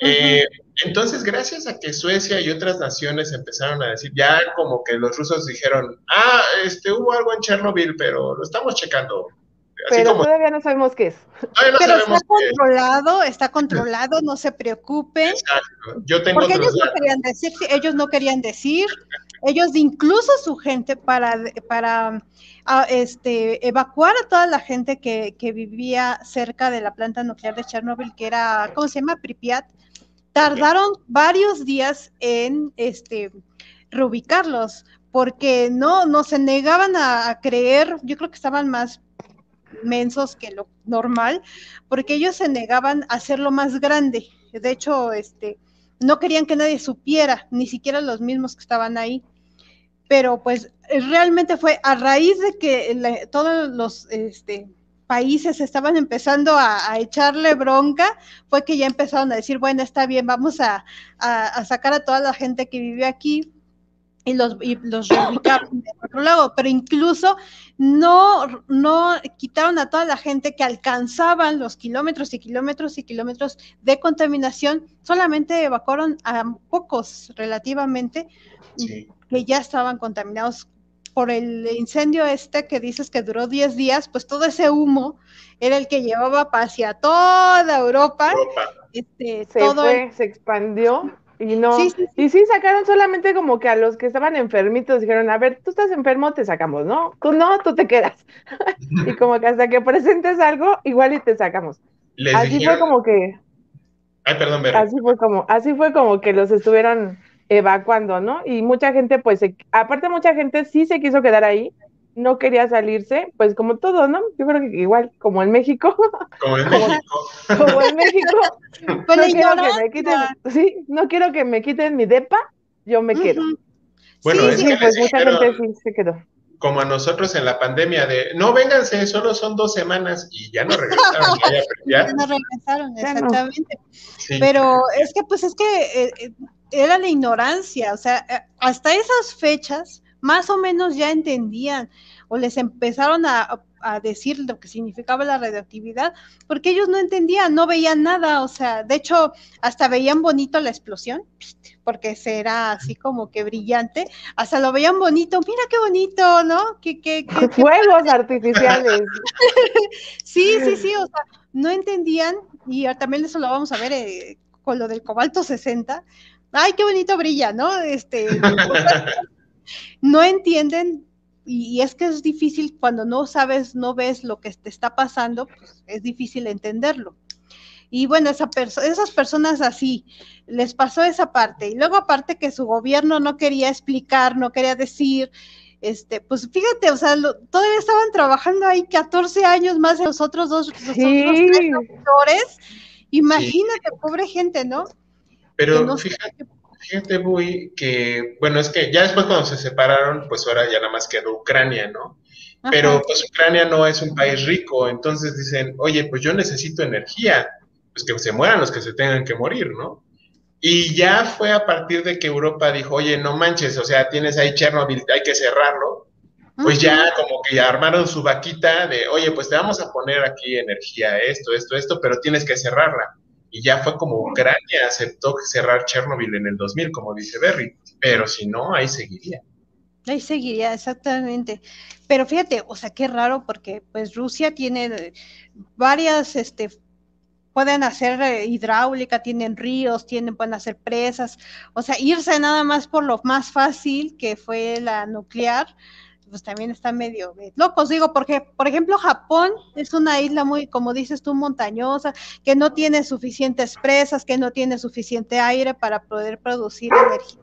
Eh, entonces, gracias a que Suecia y otras naciones empezaron a decir, ya como que los rusos dijeron, ah, este, hubo algo en Chernobyl, pero lo estamos checando. pero todavía no sabemos qué es. pero está controlado, está controlado, no se preocupen. Exacto. Yo tengo porque ellos no querían decir, ellos no querían decir, ellos incluso su gente para, para este, evacuar a toda la gente que, que, vivía cerca de la planta nuclear de Chernobyl, que era, ¿cómo se llama? Pripyat. Tardaron varios días en este, reubicarlos, porque no, no se negaban a, creer, yo creo que estaban más mensos que lo normal, porque ellos se negaban a hacerlo más grande. De hecho, este, no querían que nadie supiera, ni siquiera los mismos que estaban ahí. Pero pues realmente fue a raíz de que todos los este, países estaban empezando a, echarle bronca, fue que ya empezaron a decir, bueno, está bien, vamos a, sacar a toda la gente que vive aquí y los, y los reubicaron de otro lado, pero incluso no, no quitaron a toda la gente que alcanzaban los kilómetros y kilómetros y kilómetros de contaminación, solamente evacuaron a pocos relativamente que ya estaban contaminados. Por el incendio este que dices que duró 10 días, pues todo ese humo era el que llevaba hacia toda Europa. Este, se todo se expandió y no, y sí sacaron solamente como que a los que estaban enfermitos dijeron, a ver, tú estás enfermo, te sacamos, ¿no? Tú no, tú te quedas. y como que hasta que presentes algo, igual y te sacamos. así fue como que. Ay, perdón, Así fue como, así fue como que los estuvieron evacuando, ¿no? Y mucha gente, pues, aparte mucha gente sí se quiso quedar ahí, no quería salirse, pues como todo, ¿no? Yo creo que igual, como en México. Como en México. como en México. no quiero que me quiten, sí, no quiero que me quiten mi depa, yo me quedo. Bueno, sí, pues mucha gente sí se quedó. Como a nosotros en la pandemia de, no, vénganse, solo son dos semanas y ya no regresaron. ya, no regresaron, exactamente. Pero es que, pues es que eh, eh, era la ignorancia, o sea, eh, hasta esas fechas más o menos ya entendían o les empezaron a, decir lo que significaba la radioactividad, porque ellos no entendían, no veían nada, o sea, de hecho, hasta veían bonito la explosión, porque era así como que brillante, hasta lo veían bonito, mira qué bonito, ¿no? ¿Qué, qué, Fuegos artificiales. sí, sí, sí, o sea, no entendían, y también eso lo vamos a ver eh, con lo del cobalto 60, ay, qué bonito brilla, ¿no? Este, no entienden y, es que es difícil cuando no sabes, no ves lo que te está pasando, pues es difícil entenderlo. Y bueno, esa esas personas así, les pasó esa parte. Y luego aparte que su gobierno no quería explicar, no quería decir, este, pues fíjate, o sea, todavía estaban trabajando ahí 14 años más de los otros dos, doctores. Imagínate, pobre gente, ¿no? Pero fíjate, Fíjate, muy que, bueno, es que ya después cuando se separaron, pues ahora ya nada más quedó Ucrania, ¿no? Pero pues Ucrania no es un país rico, entonces dicen, oye, pues yo necesito energía, pues que se mueran los que se tengan que morir, ¿no? Y ya fue a partir de que Europa dijo, oye, no manches, o sea, tienes ahí Chernobyl, hay que cerrarlo, pues ya como que ya armaron su vaquita de, oye, pues te vamos a poner aquí energía, esto, esto, esto, pero tienes que cerrarla y ya fue como Ucrania aceptó cerrar Chernobyl en el 2000, como dice Berry, pero si no, ahí seguiría. Ahí seguiría, exactamente. Pero fíjate, o sea, qué raro porque pues Rusia tiene varias, este, pueden hacer eh, hidráulica, tienen ríos, tienen, pueden hacer presas, o sea, irse nada más por lo más fácil que fue la nuclear, pues también está medio locos, digo, porque, por ejemplo, Japón es una isla muy, como dices tú, montañosa, que no tiene suficientes presas, que no tiene suficiente aire para poder producir energía.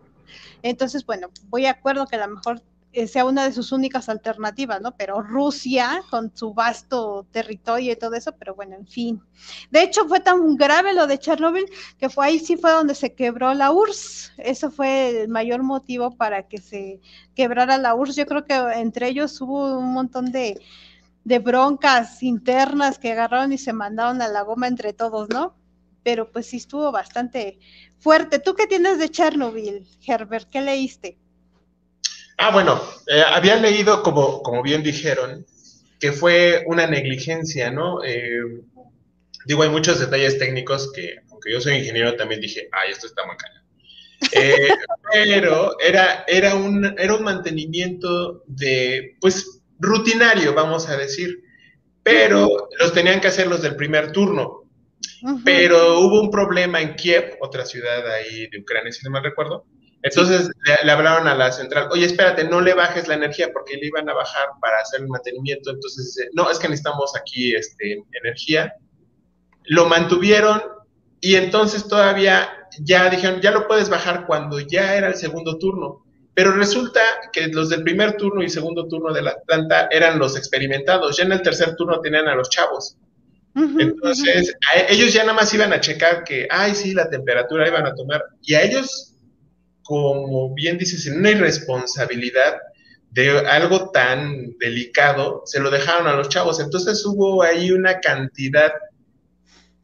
Entonces, bueno, voy a acuerdo que a lo mejor sea una de sus únicas alternativas, ¿no? Pero Rusia, con su vasto territorio y todo eso, pero bueno, en fin. De hecho, fue tan grave lo de Chernobyl que fue ahí sí fue donde se quebró la URSS. Eso fue el mayor motivo para que se quebrara la URSS. Yo creo que entre ellos hubo un montón de, de broncas internas que agarraron y se mandaron a la goma entre todos, ¿no? Pero pues sí estuvo bastante fuerte. ¿Tú qué tienes de Chernobyl, Herbert? ¿Qué leíste? Ah, bueno, eh, había leído, como, como bien dijeron, que fue una negligencia, ¿no? Eh, digo, hay muchos detalles técnicos que, aunque yo soy ingeniero, también dije, ay, esto está muy caro. Eh, pero era, era, un, era un mantenimiento de, pues, rutinario, vamos a decir, pero los tenían que hacer los del primer turno. Pero hubo un problema en Kiev, otra ciudad ahí de Ucrania, si no mal recuerdo, entonces le, hablaron a la central, oye, espérate, no le bajes la energía porque le iban a bajar para hacer el mantenimiento. Entonces dice, no, es que necesitamos aquí este, energía. Lo mantuvieron y entonces todavía ya dijeron, ya lo puedes bajar cuando ya era el segundo turno. Pero resulta que los del primer turno y segundo turno de la planta eran los experimentados. Ya en el tercer turno tenían a los chavos. Entonces, ellos ya nada más iban a checar que, ay, sí, la temperatura iban a tomar. Y a ellos como bien dices, en una irresponsabilidad de algo tan delicado, se lo dejaron a los chavos. Entonces hubo ahí una cantidad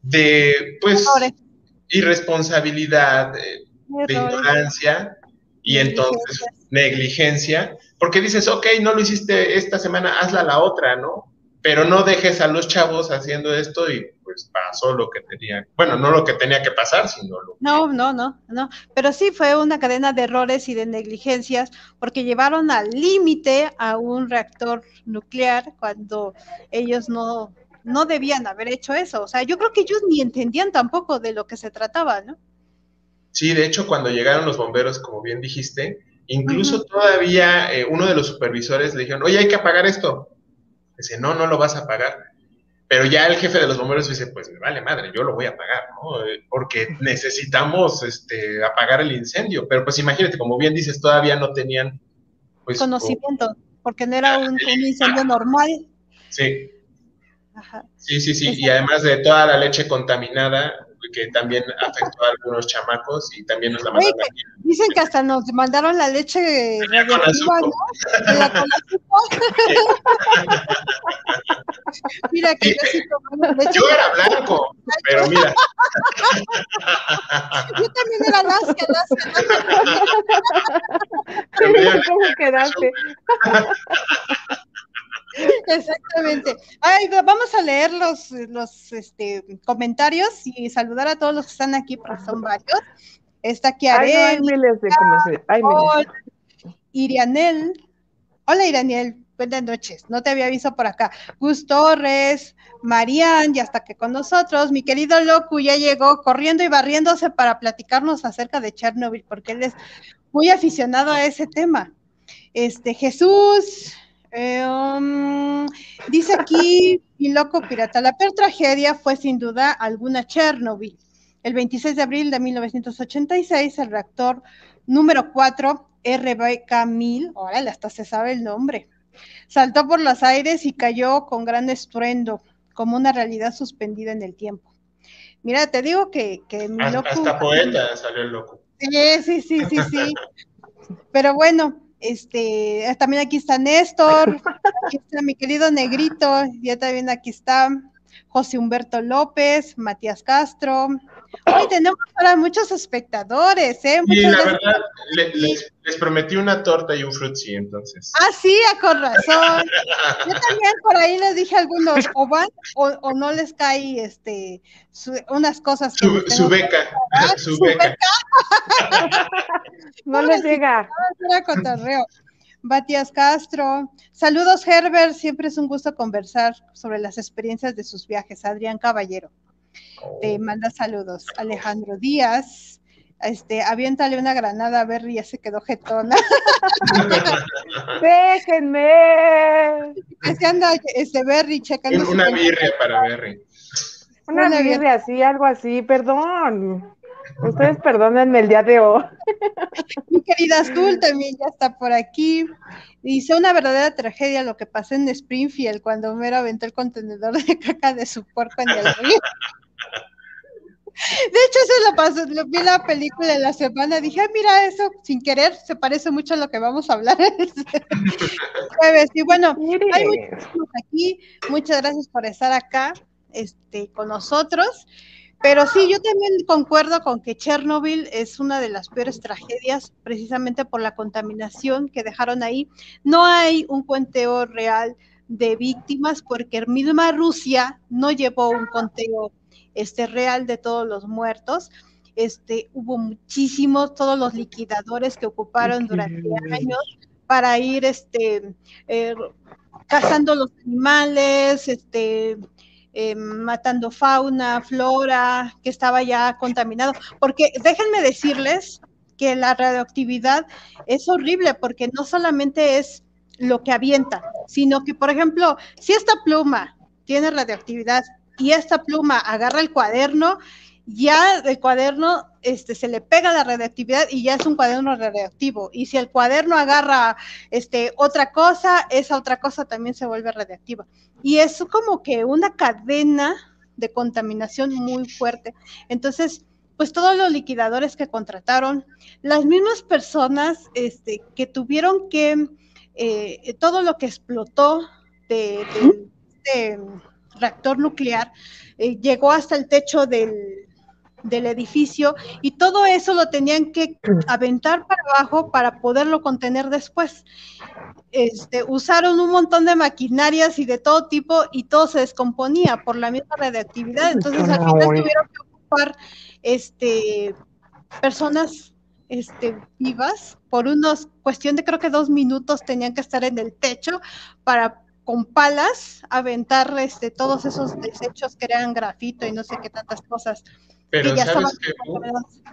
de, pues, irresponsabilidad, de, ignorancia y entonces negligencia, porque dices, ok, no lo hiciste esta semana, hazla la otra, ¿no? Pero no dejes a los chavos haciendo esto y pues pasó lo que tenía, bueno, no lo que tenía que pasar, sino lo No, no, no, no, pero sí fue una cadena de errores y de negligencias porque llevaron al límite a un reactor nuclear cuando ellos no, no debían haber hecho eso, o sea, yo creo que ellos ni entendían tampoco de lo que se trataba, ¿no? Sí, de hecho, cuando llegaron los bomberos, como bien dijiste, incluso todavía eh, uno de los supervisores le dijeron, oye, hay que apagar esto Dice, no, no lo vas a pagar. Pero ya el jefe de los bomberos dice, pues me vale madre, yo lo voy a pagar, ¿no? Eh, porque necesitamos este, apagar el incendio. Pero pues imagínate, como bien dices, todavía no tenían... Pues, Conocimiento, porque no era un, incendio normal. Sí. Sí, sí, sí. Y además de toda la leche contaminada, que también afectó a algunos chamacos y también nos la mandaron Dicen que hasta nos mandaron la leche radioactiva, ¿no? La mira que yo sí leche. Yo era blanco, pero mira. yo también era Alaska, Alaska. ¿Cómo quedaste? Exactamente. Ay, vamos a leer los, los este, comentarios y saludar a todos los que están aquí, porque son varios. Está aquí Ariel. Irianel. Hola, Irianel. Buenas noches. No te había visto por acá. Gus Torres, Marían, ya está que con nosotros. Mi querido Locu ya llegó corriendo y barriéndose para platicarnos acerca de Chernobyl, porque él es muy aficionado a ese tema. Este, Jesús, eh, um, dice aquí, mi loco pirata, la peor tragedia fue sin duda alguna Chernobyl. El 26 de abril de 1986, el reactor número 4, RBK-1000, órale, hasta se sabe el nombre, saltó por los aires y cayó con gran estruendo, como una realidad suspendida en el tiempo. Mira, te digo que, que mi loco... Hasta poeta salió el loco. Sí, sí, sí, sí, sí. Pero bueno, este, ah, también aquí está Néstor, aquí está mi querido Negrito, ya también aquí está José Humberto López, Matías Castro. Hoy tenemos ahora muchos espectadores, ¿eh? Sí, la verdad, les, prometí una torta y un frutzi, entonces. Ah, sí, con razón. Yo también por ahí les dije a algunos, o van o, no les cae este, unas cosas. Que su, beca, su, beca. no les llega. Matías Castro. Saludos, Herbert. Siempre es un gusto conversar sobre las experiencias de sus viajes. Adrián Caballero. Te oh. manda saludos. Alejandro Díaz. este, aviéntale una granada a Berry, ya se quedó jetona. Déjenme. Se anda ese Berry checando. Una birria para Berry. Una, una birria, así, algo así, perdón. Ustedes perdónenme el día de hoy. Mi querida Azul también ya está por aquí. Dice una verdadera tragedia lo que pasó en Springfield cuando Homero aventó el contenedor de caca de su porco en el río. De hecho, eso lo pasó, lo vi en la película de la semana, dije, mira, eso sin querer se parece mucho a lo que vamos a hablar jueves. Y bueno, hay muchos aquí, muchas gracias por estar acá este, con nosotros. Pero sí, yo también concuerdo con que Chernobyl es una de las peores tragedias precisamente por la contaminación que dejaron ahí. No hay un conteo real de víctimas porque misma Rusia no llevó un conteo este, real de todos los muertos. Este, hubo muchísimos, todos los liquidadores que ocuparon durante años para ir este, eh, cazando los animales, este, eh, matando fauna, flora, que estaba ya contaminado. Porque déjenme decirles que la radioactividad es horrible porque no solamente es lo que avienta, sino que, por ejemplo, si esta pluma tiene radioactividad y esta pluma agarra el cuaderno, ya el cuaderno este, se le pega la radioactividad y ya es un cuaderno radioactivo. Y si el cuaderno agarra este, otra cosa, esa otra cosa también se vuelve radioactiva. Y es como que una cadena de contaminación muy fuerte. Entonces, pues todos los liquidadores que contrataron, las mismas personas este, que tuvieron que, eh, todo lo que explotó de, este reactor nuclear, eh, llegó hasta el techo del, del edificio y todo eso lo tenían que aventar para abajo para poderlo contener después. Este, usaron un montón de maquinarias y de todo tipo y todo se descomponía por la misma radioactividad. Entonces al final tuvieron que ocupar este, personas este, vivas por unos, cuestión de creo que dos minutos tenían que estar en el techo para con palas aventar este, todos esos desechos que eran grafito y no sé qué tantas cosas. Pero ¿sabes qué?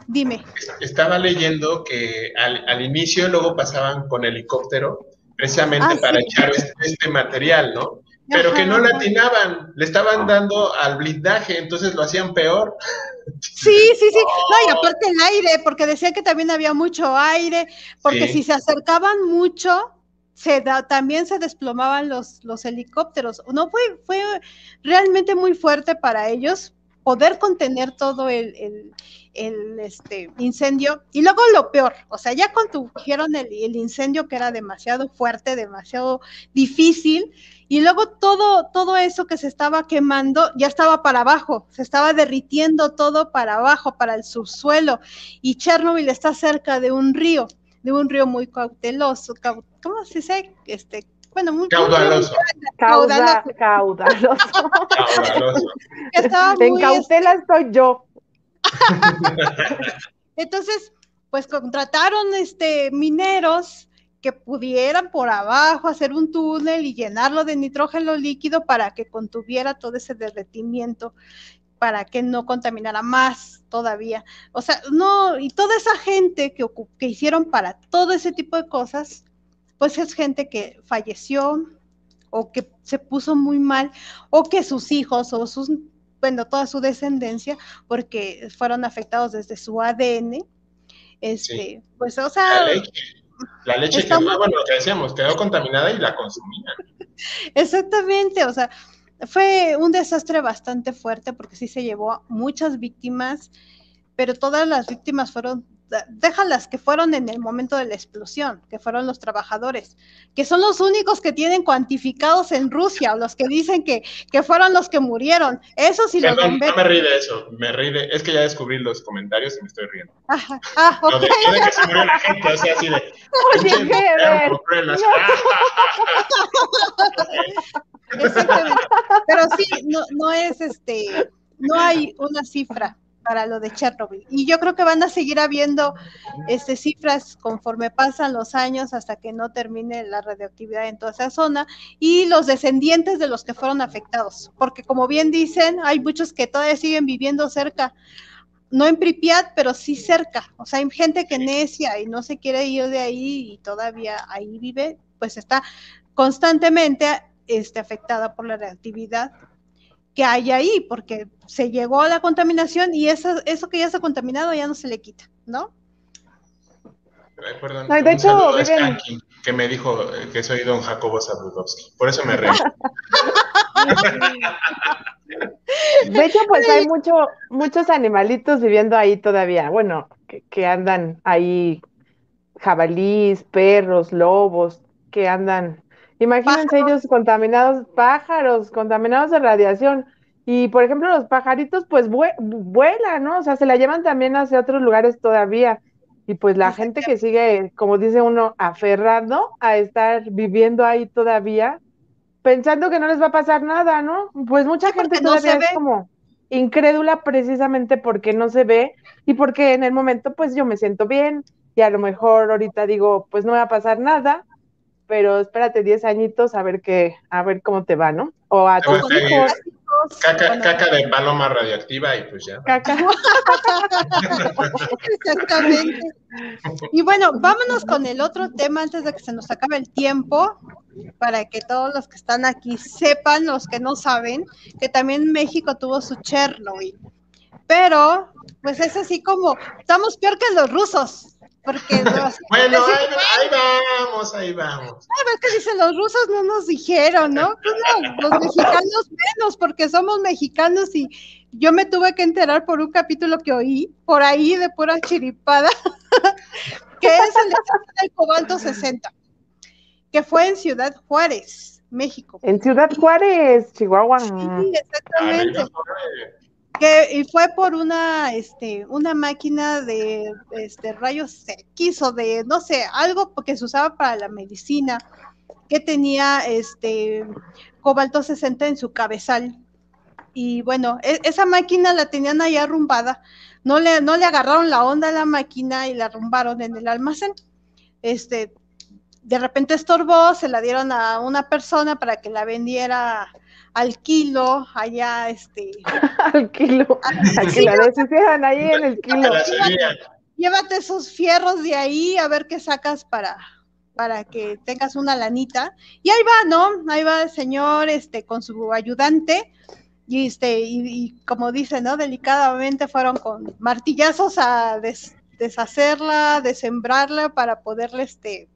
Dime. Estaba leyendo que al, inicio luego pasaban con helicóptero precisamente ah, para echar este, este, material, ¿no? Pero que no le atinaban, le estaban dando al blindaje, entonces lo hacían peor. Sí, sí, sí. No, y aparte el aire, porque decían que también había mucho aire, porque si se acercaban mucho, se también se desplomaban los, los helicópteros. No fue, fue realmente muy fuerte para ellos, poder contener todo el, este, incendio. Y luego lo peor, o sea, ya contuvieron el, el incendio que era demasiado fuerte, demasiado difícil, y luego todo, todo eso que se estaba quemando ya estaba para abajo, se estaba derritiendo todo para abajo, para el subsuelo, y Chernobyl está cerca de un río, de un río muy cauteloso, ¿cómo se dice? Este, bueno, muy caudaloso. Caudaloso. Caudaloso. en cautela estoy yo. Entonces, pues contrataron este mineros que pudieran por abajo hacer un túnel y llenarlo de nitrógeno líquido para que contuviera todo ese derretimiento, para que no contaminara más todavía. O sea, no, y toda esa gente que, que hicieron para todo ese tipo de cosas, pues es gente que falleció o que se puso muy mal o que sus hijos o sus, bueno, toda su descendencia, porque fueron afectados desde su ADN, este, pues, o sea... La leche, la leche que, bueno, lo que decíamos, quedó contaminada y la consumían. Exactamente, o sea, fue un desastre bastante fuerte porque sí se llevó muchas víctimas, pero todas las víctimas fueron déjalas que fueron en el momento de la explosión, que fueron los trabajadores, que son los únicos que tienen cuantificados en Rusia, o los que dicen que, que fueron los que murieron. Eso sí lo No me ríe de eso, me ríe de, es que ya descubrí los comentarios y me estoy riendo. Ajá, ah, okay. de, que se murió la gente, o sea, así de... Pero sí, no, no es este, no hay una cifra para lo de Chernobyl. Y yo creo que van a seguir habiendo este, cifras conforme pasan los años hasta que no termine la radioactividad en toda esa zona y los descendientes de los que fueron afectados, porque como bien dicen, hay muchos que todavía siguen viviendo cerca. no en Pripyat, pero sí cerca. O sea, hay gente que necia y no se quiere ir de ahí y todavía ahí vive, pues está constantemente este, afectada por la reactividad que hay ahí, porque se llegó a la contaminación y eso, eso que ya está contaminado ya no se le quita, ¿no? perdón, de hecho, que me dijo que soy don Jacobo Zabludowski. Por eso me reí. De hecho, pues hay mucho, muchos animalitos viviendo ahí todavía. Bueno, que, andan ahí, jabalís, perros, lobos, que andan. Imagínense ellos contaminados, pájaros, contaminados de radiación. Y por ejemplo, los pajaritos, pues vuelan, ¿no? O sea, se la llevan también hacia otros lugares todavía. Y pues la gente que sigue, como dice uno, aferrado a estar viviendo ahí todavía, pensando que no les va a pasar nada, ¿no? Pues mucha gente todavía es como incrédula precisamente porque no se ve y porque en el momento pues yo me siento bien y a lo mejor ahorita digo, pues no me va a pasar nada, pero espérate 10 añitos a ver qué, a ver cómo te va, ¿no? O a tus hijos. Caca, caca de paloma radioactiva y pues ya. Caca. Exactamente. Y bueno, vámonos con el otro tema antes de que se nos acabe el tiempo, para que todos los que están aquí sepan, los que no saben, que también México tuvo su Chernobyl. Pero, pues es así como, estamos peor que los rusos. Porque bueno, ahí, vamos, ahí vamos. A ver qué dicen los rusos, no nos dijeron, ¿no? Pues los mexicanos menos, porque somos mexicanos y yo me tuve que enterar por un capítulo que oí, por ahí de pura chiripada, que es el del cobalto 60, que fue en Ciudad Juárez, México. En Ciudad Juárez, Chihuahua. Sí, exactamente que y fue por una este una máquina de este rayos X o de no sé algo que se usaba para la medicina que tenía este cobalto 60 en su cabezal. Y bueno e, esa máquina la tenían ahí arrumbada. No le no le agarraron la onda a la máquina y la arrumbaron en el almacén. Este de repente estorbó se la dieron a una persona para que la vendiera al kilo, allá, este. al kilo. Al kilo, ahí en el kilo. Llévate, esos fierros de ahí a ver qué sacas para, para que tengas una lanita. Y ahí va, ¿no? Ahí va el señor, este, con su ayudante. Y este, y, como dice, ¿no? Delicadamente fueron con martillazos a deshacerla, desembrarla para poderle, este,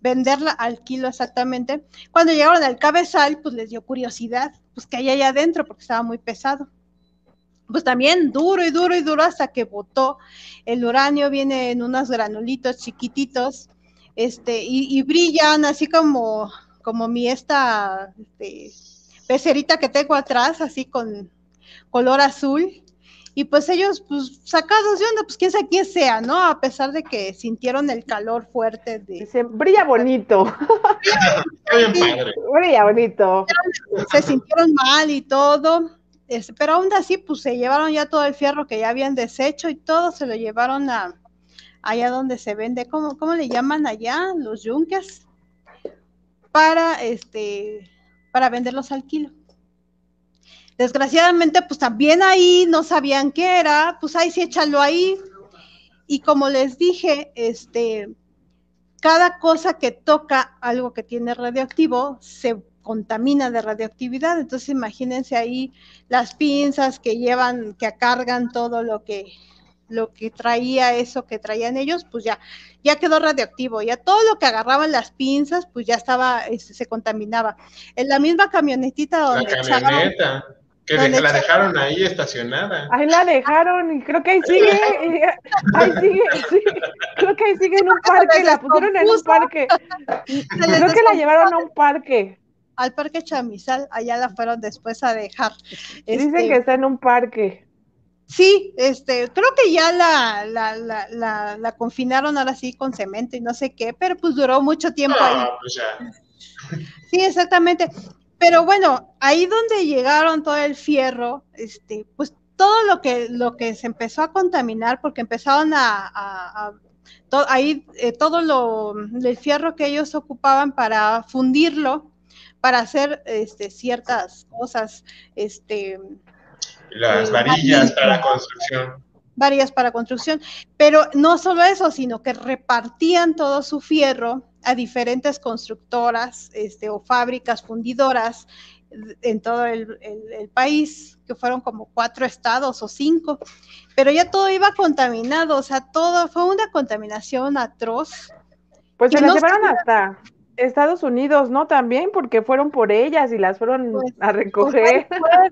venderla al kilo exactamente. Cuando llegaron al cabezal, pues les dio curiosidad pues que hay allá adentro porque estaba muy pesado. Pues también duro y duro y duro hasta que botó. El uranio viene en unos granulitos chiquititos, este, y, brillan así como, como mi esta este, pecerita que tengo atrás, así con color azul. Y pues ellos, pues sacados de onda, pues quién sabe quién sea, ¿no? A pesar de que sintieron el calor fuerte de. Dicen, brilla bonito. brilla bonito. Se sintieron mal y todo. Este, pero aún así, pues se llevaron ya todo el fierro que ya habían deshecho y todo se lo llevaron a allá donde se vende, ¿cómo, cómo le llaman allá? Los yunques. Para este, para venderlos al kilo. Desgraciadamente, pues también ahí no sabían qué era, pues ahí sí échalo ahí. Y como les dije, este, cada cosa que toca algo que tiene radioactivo se contamina de radioactividad. Entonces imagínense ahí las pinzas que llevan, que cargan todo lo que lo que traía eso que traían ellos, pues ya, ya quedó radioactivo, ya todo lo que agarraban las pinzas, pues ya estaba, este, se contaminaba. En la misma camionetita donde la que la dejaron ahí estacionada. Ahí la dejaron y creo que ahí sigue. ahí sigue, sí. Creo que ahí sigue en un parque. La pusieron en un parque. Creo que la llevaron a un parque. Al parque Chamizal, allá la fueron después a dejar. Dicen este, que está en un parque. Sí, este, creo que ya la, la, la, la, confinaron ahora sí con cemento y no sé qué, pero pues duró mucho tiempo ahí. Pues sí, exactamente. Pero bueno, ahí donde llegaron todo el fierro, este, pues todo lo que, lo que se empezó a contaminar, porque empezaron a, ahí eh, todo lo, el fierro que ellos ocupaban para fundirlo, para hacer este, ciertas cosas, este, las varillas para la construcción. Varillas para construcción, pero no solo eso, sino que repartían todo su fierro a diferentes constructoras este, o fábricas fundidoras en todo el, país, que fueron como cuatro estados o cinco, pero ya todo iba contaminado, o sea, todo fue una contaminación atroz. Pues se las llevaron hasta Estados Unidos, ¿no? También, porque fueron por ellas y las fueron pues, a recoger.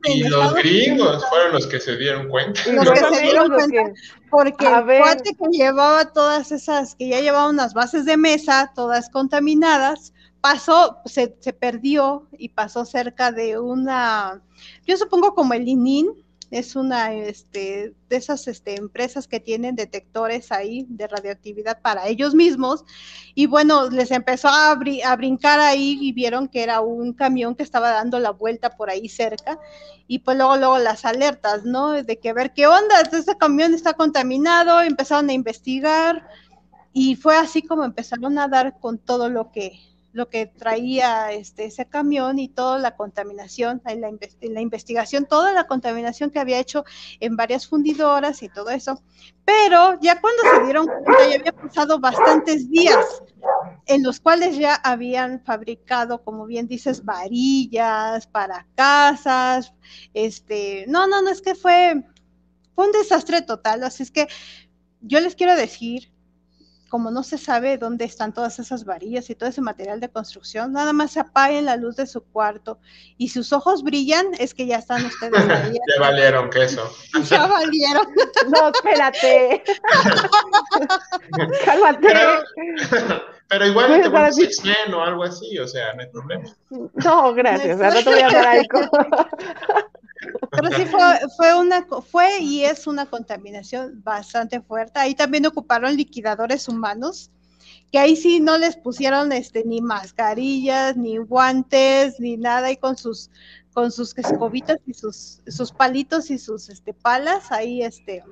y los gringos fueron los que se dieron cuenta. Los que se dieron cuenta, porque el cuate que llevaba todas esas, que ya llevaba unas bases de mesa, todas contaminadas, pasó, se, se perdió y pasó cerca de una, yo supongo como el ININ, es una este, de esas este, empresas que tienen detectores ahí de radioactividad para ellos mismos. Y bueno, les empezó a, a brincar ahí y vieron que era un camión que estaba dando la vuelta por ahí cerca. Y pues luego, luego las alertas, ¿no? De que ver qué onda, este camión está contaminado, empezaron a investigar. Y fue así como empezaron a dar con todo lo que, lo que traía este, ese camión y toda la contaminación, en la, investigación, toda la contaminación que había hecho en varias fundidoras y todo eso. Pero ya cuando se dieron cuenta, ya había pasado bastantes días en los cuales ya habían fabricado, como bien dices, varillas para casas, este, no, no, no, es que fue un desastre total, así es que yo les quiero decir como no se sabe dónde están todas esas varillas y todo ese material de construcción, nada más se apaguen la luz de su cuarto y sus ojos brillan, es que ya están ustedes ahí. ya valieron queso. ya valieron. no, espérate. Cálmate. Pero, igual te pones x o algo así, o sea, no hay problema. No, gracias. no te voy a dar algo. Pero sí fue, fue, una, fue y es una contaminación bastante fuerte. Ahí también ocuparon liquidadores humanos, que ahí sí no les pusieron este, ni mascarillas, ni guantes, ni nada, y con sus, con sus escobitas y sus, sus palitos y sus este, palas, ahí este,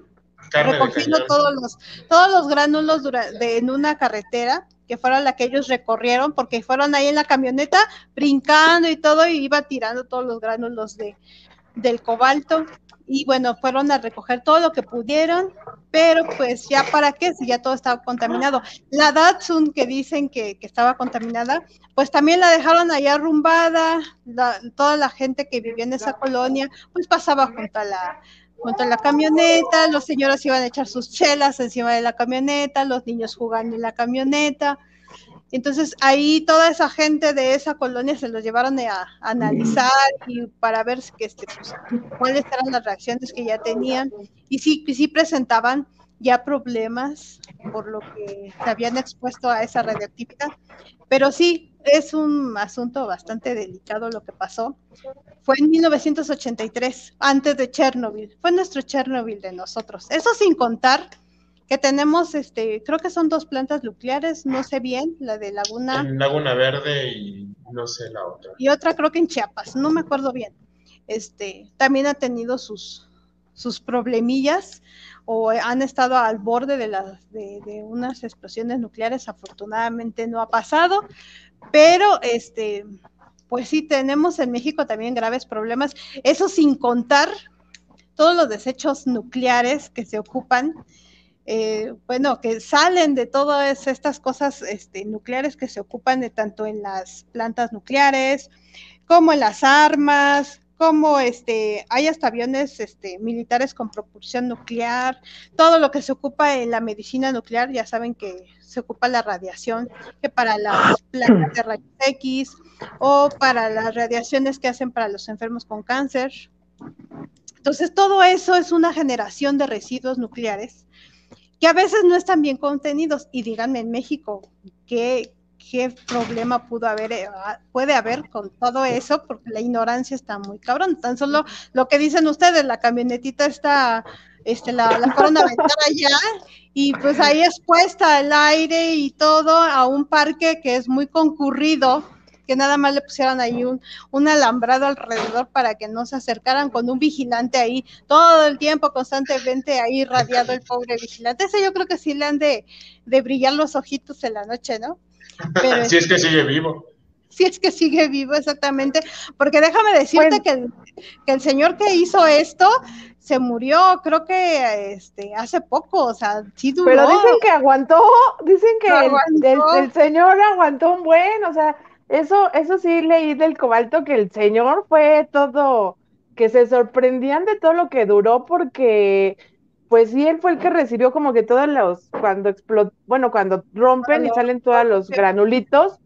recogiendo todos los, todos los gránulos de, en una carretera que fueron la que ellos recorrieron, porque fueron ahí en la camioneta brincando y todo, y iba tirando todos los gránulos de, del cobalto y bueno, fueron a recoger todo lo que pudieron, pero pues ya para qué si ya todo estaba contaminado. La Datsun que dicen que, estaba contaminada, pues también la dejaron ahí arrumbada, toda la gente que vivía en esa colonia, pues pasaba junto a la junto a la camioneta, los señores iban a echar sus chelas encima de la camioneta, los niños jugando en la camioneta, entonces ahí toda esa gente de esa colonia se los llevaron a, analizar y para ver que, este, pues, cuáles eran las reacciones que ya tenían y sí, sí presentaban ya problemas por lo que se habían expuesto a esa radioactividad. Pero sí, es un asunto bastante delicado lo que pasó. Fue en 1983, antes de Chernobyl. Fue nuestro Chernobyl de nosotros. Eso sin contar que tenemos, este, creo que son dos plantas nucleares, no sé bien, la de Laguna. En Laguna Verde y no sé la otra. Y otra creo que en Chiapas, no me acuerdo bien. Este, también ha tenido sus, sus problemillas o han estado al borde de, las, de, de unas explosiones nucleares, afortunadamente no ha pasado, pero este, pues sí tenemos en México también graves problemas, eso sin contar todos los desechos nucleares que se ocupan eh, bueno, que salen de todas estas cosas este, nucleares que se ocupan de tanto en las plantas nucleares como en las armas, como este, hay hasta aviones este, militares con propulsión nuclear, todo lo que se ocupa en la medicina nuclear, ya saben que se ocupa la radiación, que para las plantas de rayos X o para las radiaciones que hacen para los enfermos con cáncer. Entonces, todo eso es una generación de residuos nucleares que a veces no están bien contenidos. Y díganme en México, ¿qué, qué problema pudo haber, eh, ah, puede haber con todo eso? Porque la ignorancia está muy cabrón. Tan solo lo que dicen ustedes, la camionetita está, este, la, la fueron a aventar allá y pues ahí es puesta el aire y todo a un parque que es muy concurrido que nada más le pusieran ahí un, un alambrado alrededor para que no se acercaran con un vigilante ahí todo el tiempo, constantemente ahí radiado el pobre vigilante. Ese yo creo que sí le han de, brillar los ojitos en la noche, ¿no? Pero, si es que sigue vivo. si es que sigue vivo exactamente, porque déjame decirte que, que, el señor que hizo esto se murió, creo que este, hace poco, o sea, sí duró. Pero dicen que aguantó, dicen que el, señor aguantó un buen, o sea, eso, eso sí leí del cobalto que el señor fue todo, que se sorprendían de todo lo que duró porque pues sí, él fue el que recibió como que todos los, cuando explotó, bueno, cuando rompen y salen todos los granulitos,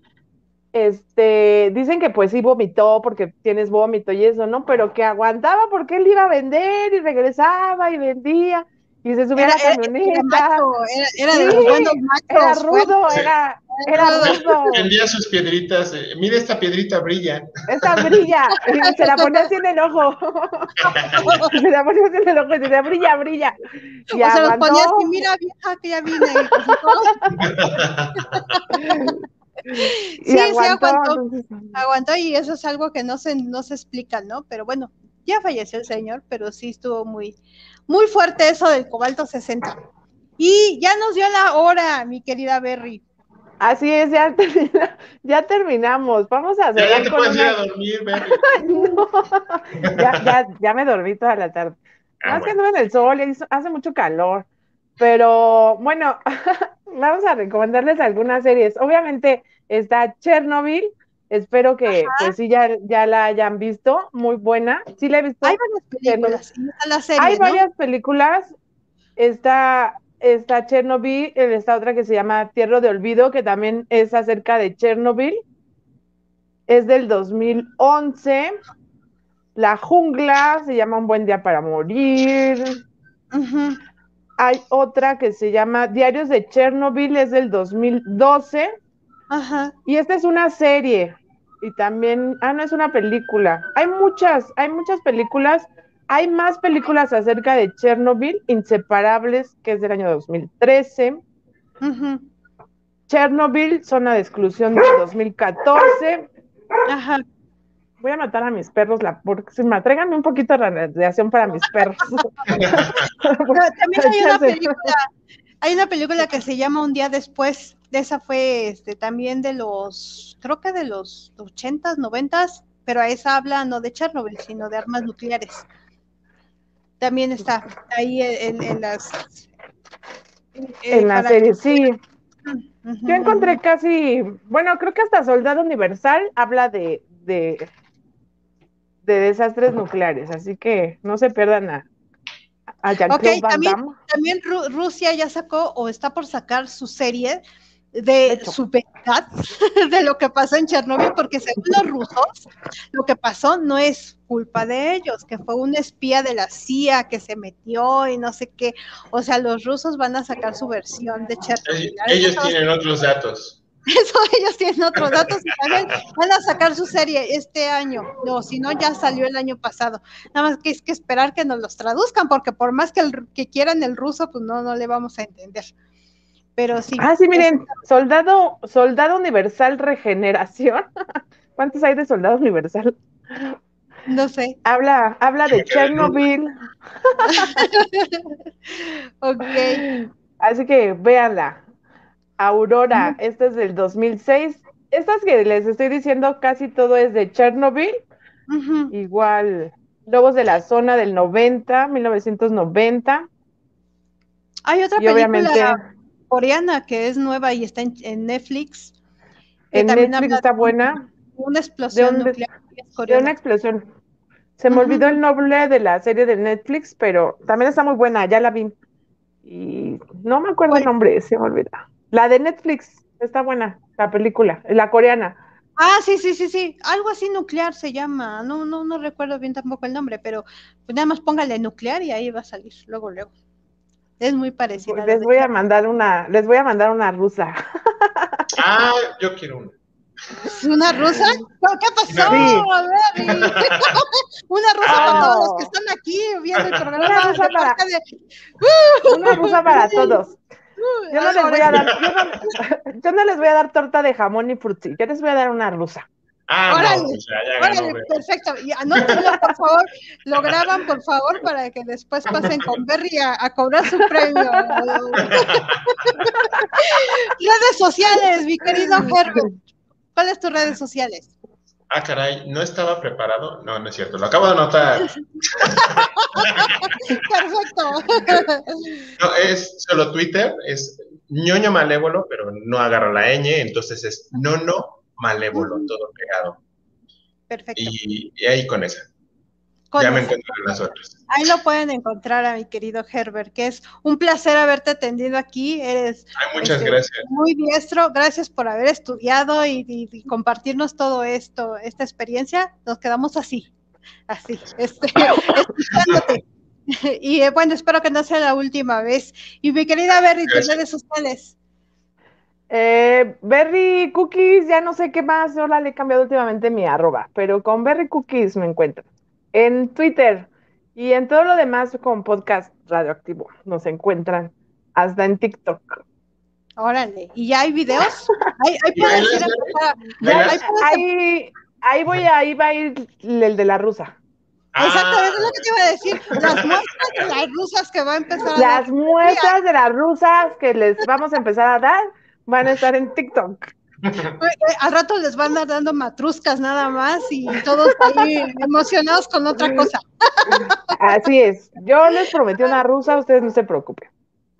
este, dicen que pues sí vomitó porque tienes vómito y eso, ¿no? Pero que aguantaba porque él iba a vender y regresaba y vendía y se subía a la camioneta. Era, de los buenos machos. Era rudo, era, era rudo. Vendía sus piedritas. Eh, mira, esta piedrita brilla. Esta brilla. Y se la ponía así en el ojo. se la ponía así en el ojo y decía, brilla, brilla. Y o se los ponía así, mira, vieja, que ya vine. sí, sí, aguantó. Aguantó y eso es algo que no se, no se explica, ¿no? Pero bueno, ya falleció el señor, pero sí estuvo muy, muy fuerte eso del cobalto 60. Y ya nos dio la hora, mi querida Berry. Así es, ya, ya terminamos. Vamos a hacer. Ya, te puedes ir a dormir, Berry. ya, ya, ya, me dormí toda la tarde. Ah, Más que no en el sol, hace mucho calor. Pero bueno, vamos a recomendarles algunas series. Obviamente está Chernobyl, Espero que sí ya, ya la hayan visto, muy buena. Sí la he visto. Hay varias películas. Hay varias películas. Está, está Chernobyl, está otra que se llama Tierra de Olvido, que también es acerca de Chernobyl. Es del 2011. La jungla se llama Un buen día para morir. Hay otra que se llama Diarios de Chernobyl, es del 2012. Ajá. Y esta es una serie. Y también, ah, no es una película. Hay muchas, hay muchas películas. Hay más películas acerca de Chernobyl, Inseparables, que es del año 2013. Chernobyl, Zona de Exclusión del 2014. Ajá. Voy a matar a mis perros, la me tráiganme un poquito de radiación para mis perros. también hay una película, hay una película que se llama Un día después, esa fue este, también de los, creo que de los 80s, 90s, pero a esa habla no de Chernobyl, sino de armas nucleares. También está ahí en, las... En, la serie, sí. Yo encontré casi, bueno, creo que hasta Soldado Universal habla de, de, de desastres nucleares, así que no se pierdan a, Ok, también, también Rusia ya sacó o está por sacar su serie de, su verdad de lo que pasó en Chernobyl, porque según los rusos, lo que pasó no es culpa de ellos, que fue un espía de la CIA que se metió y no sé qué. O sea, los rusos van a sacar su versión de Chernobyl. Ellos, tienen otros datos. Eso, ellos tienen otros datos y también van a sacar su serie este año. No, si no, ya salió el año pasado. Nada más que es que esperar que nos los traduzcan, porque por más que, el, que quieran el ruso, pues no, no le vamos a entender. Pero sí. Ah, sí, miren, soldado, soldado universal regeneración. ¿Cuántos hay de soldado universal? No sé. Habla, habla de Chernobyl. ok. Así que véanla. Aurora, esta es del 2006. Estas que les estoy diciendo, casi todo es de Chernobyl. Igual, Lobos de la Zona del 90, 1990. Hay otra película coreana que es nueva y está en, Netflix. En Netflix está buena. Una explosión nuclear. De una explosión. Se me olvidó el nombre de la serie de Netflix, pero también está muy buena, ya la vi. Y no me acuerdo el nombre, se me olvida. La de Netflix está buena, la película, la coreana. Ah, sí, sí, sí, sí, algo así nuclear se llama, no, no, no recuerdo bien tampoco el nombre, pero pues nada más póngale nuclear y ahí va a salir, luego, luego. Es muy parecida. Les voy a mandar una, les voy a mandar una rusa. Ah, yo quiero una. ¿Una rusa? ¿Qué pasó? una rusa para todos los que están aquí viendo el programa. Una rusa para, una rusa para todos. Yo no, les voy a dar, yo no, les voy a dar torta de jamón ni frutzi, yo les voy a dar una rusa. Ah, órale, no, pues ya, órale, perfecto. Y anótenlo, por favor, lo graban, por favor, para que después pasen con Berry a, cobrar su premio. Redes sociales, mi querido Herbert. ¿Cuáles tus redes sociales? Ah, caray, no estaba preparado. No, no es cierto, lo acabo de anotar. Perfecto. No, es solo Twitter, es ñoño malévolo, pero no agarra la ñ, entonces es nono malévolo, todo pegado. Perfecto. Y, ahí con esa. ya me encuentro en las otras. Ahí lo pueden encontrar a mi querido Herbert, que es un placer haberte atendido aquí. Eres Ay, muchas este, gracias. muy diestro. Gracias por haber estudiado y, compartirnos todo esto, esta experiencia. Nos quedamos así, así, este, escuchándote. y eh, bueno, espero que no sea la última vez. Y mi querida Berry, tus redes sociales. Eh, Berry Cookies, ya no sé qué más, ahora le he cambiado últimamente mi arroba, pero con Berry Cookies me encuentro. En Twitter y en todo lo demás con podcast radioactivo nos encuentran, hasta en TikTok. Órale, ¿y ya hay videos? ahí, ahí voy a, ahí va a ir el de la rusa. Exactamente, es lo que te iba a decir. Las muestras de las rusas que va a empezar a Las muestras de las rusas que les vamos a empezar a dar van a estar en TikTok. Al rato les van a dando matruscas nada más y todos ahí emocionados con otra cosa. Así es. Yo les prometí una rusa, ustedes no se preocupen.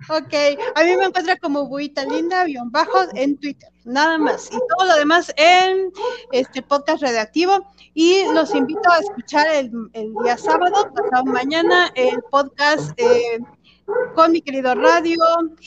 Ok, a mí me encuentra como Buita Linda, avión bajo, en Twitter, nada más. Y todo lo demás en este podcast redactivo. Y los invito a escuchar el, día sábado, pasado mañana, el podcast eh, con mi querido Radio,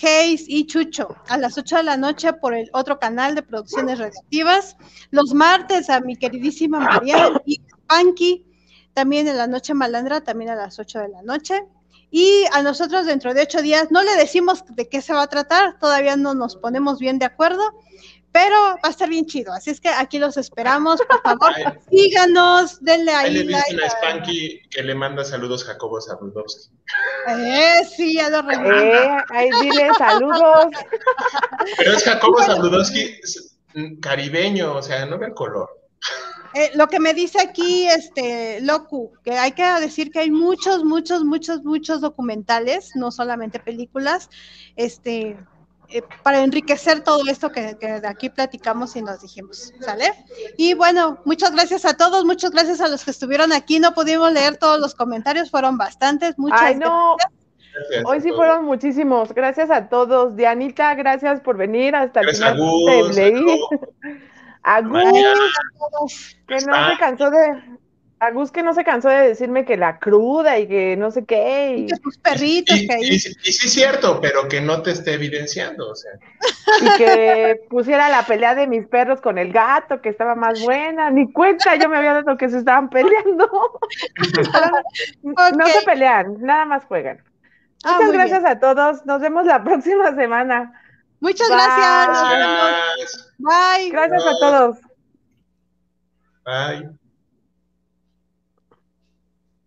Hayes y Chucho a las 8 de la noche por el otro canal de producciones radioactivas. Los martes a mi queridísima María y Panky, también en la noche malandra, también a las 8 de la noche. Y a nosotros dentro de ocho días no le decimos de qué se va a tratar, todavía no nos ponemos bien de acuerdo, pero va a estar bien chido. Así es que aquí los esperamos, por favor, síganos, denle ahí. Ahí le dicen a Spanky que le manda saludos Jacobo Sabludowski. Eh, sí, ya lo Eh, ahí dile saludos. Pero es Jacobo Sabludowski caribeño, o sea, no ve el color. Eh, lo que me dice aquí, este, Locu, que hay que decir que hay muchos, muchos, muchos, muchos documentales, no solamente películas, este, eh, para enriquecer todo esto que, de aquí platicamos y nos dijimos, ¿sale? Y bueno, muchas gracias a todos, muchas gracias a los que estuvieron aquí, no pudimos leer todos los comentarios, fueron bastantes, muchas Ay, no. Hoy sí fueron muchísimos. Gracias a todos. Dianita, gracias por venir hasta el final. A Gus, que no se cansó de. A Gus que no se cansó de decirme que la cruda y que no sé qué. Y, que tus perritos y, que ahí. Y, sí es cierto, pero que no te esté evidenciando, o sea. Y que pusiera la pelea de mis perros con el gato, que estaba más buena. Ni cuenta, yo me había dado que se estaban peleando. No se pelean, nada más juegan. Ah, Muchas gracias a todos. Nos vemos la próxima semana. Muchas gracias. Bye. Gracias a todos. Bye.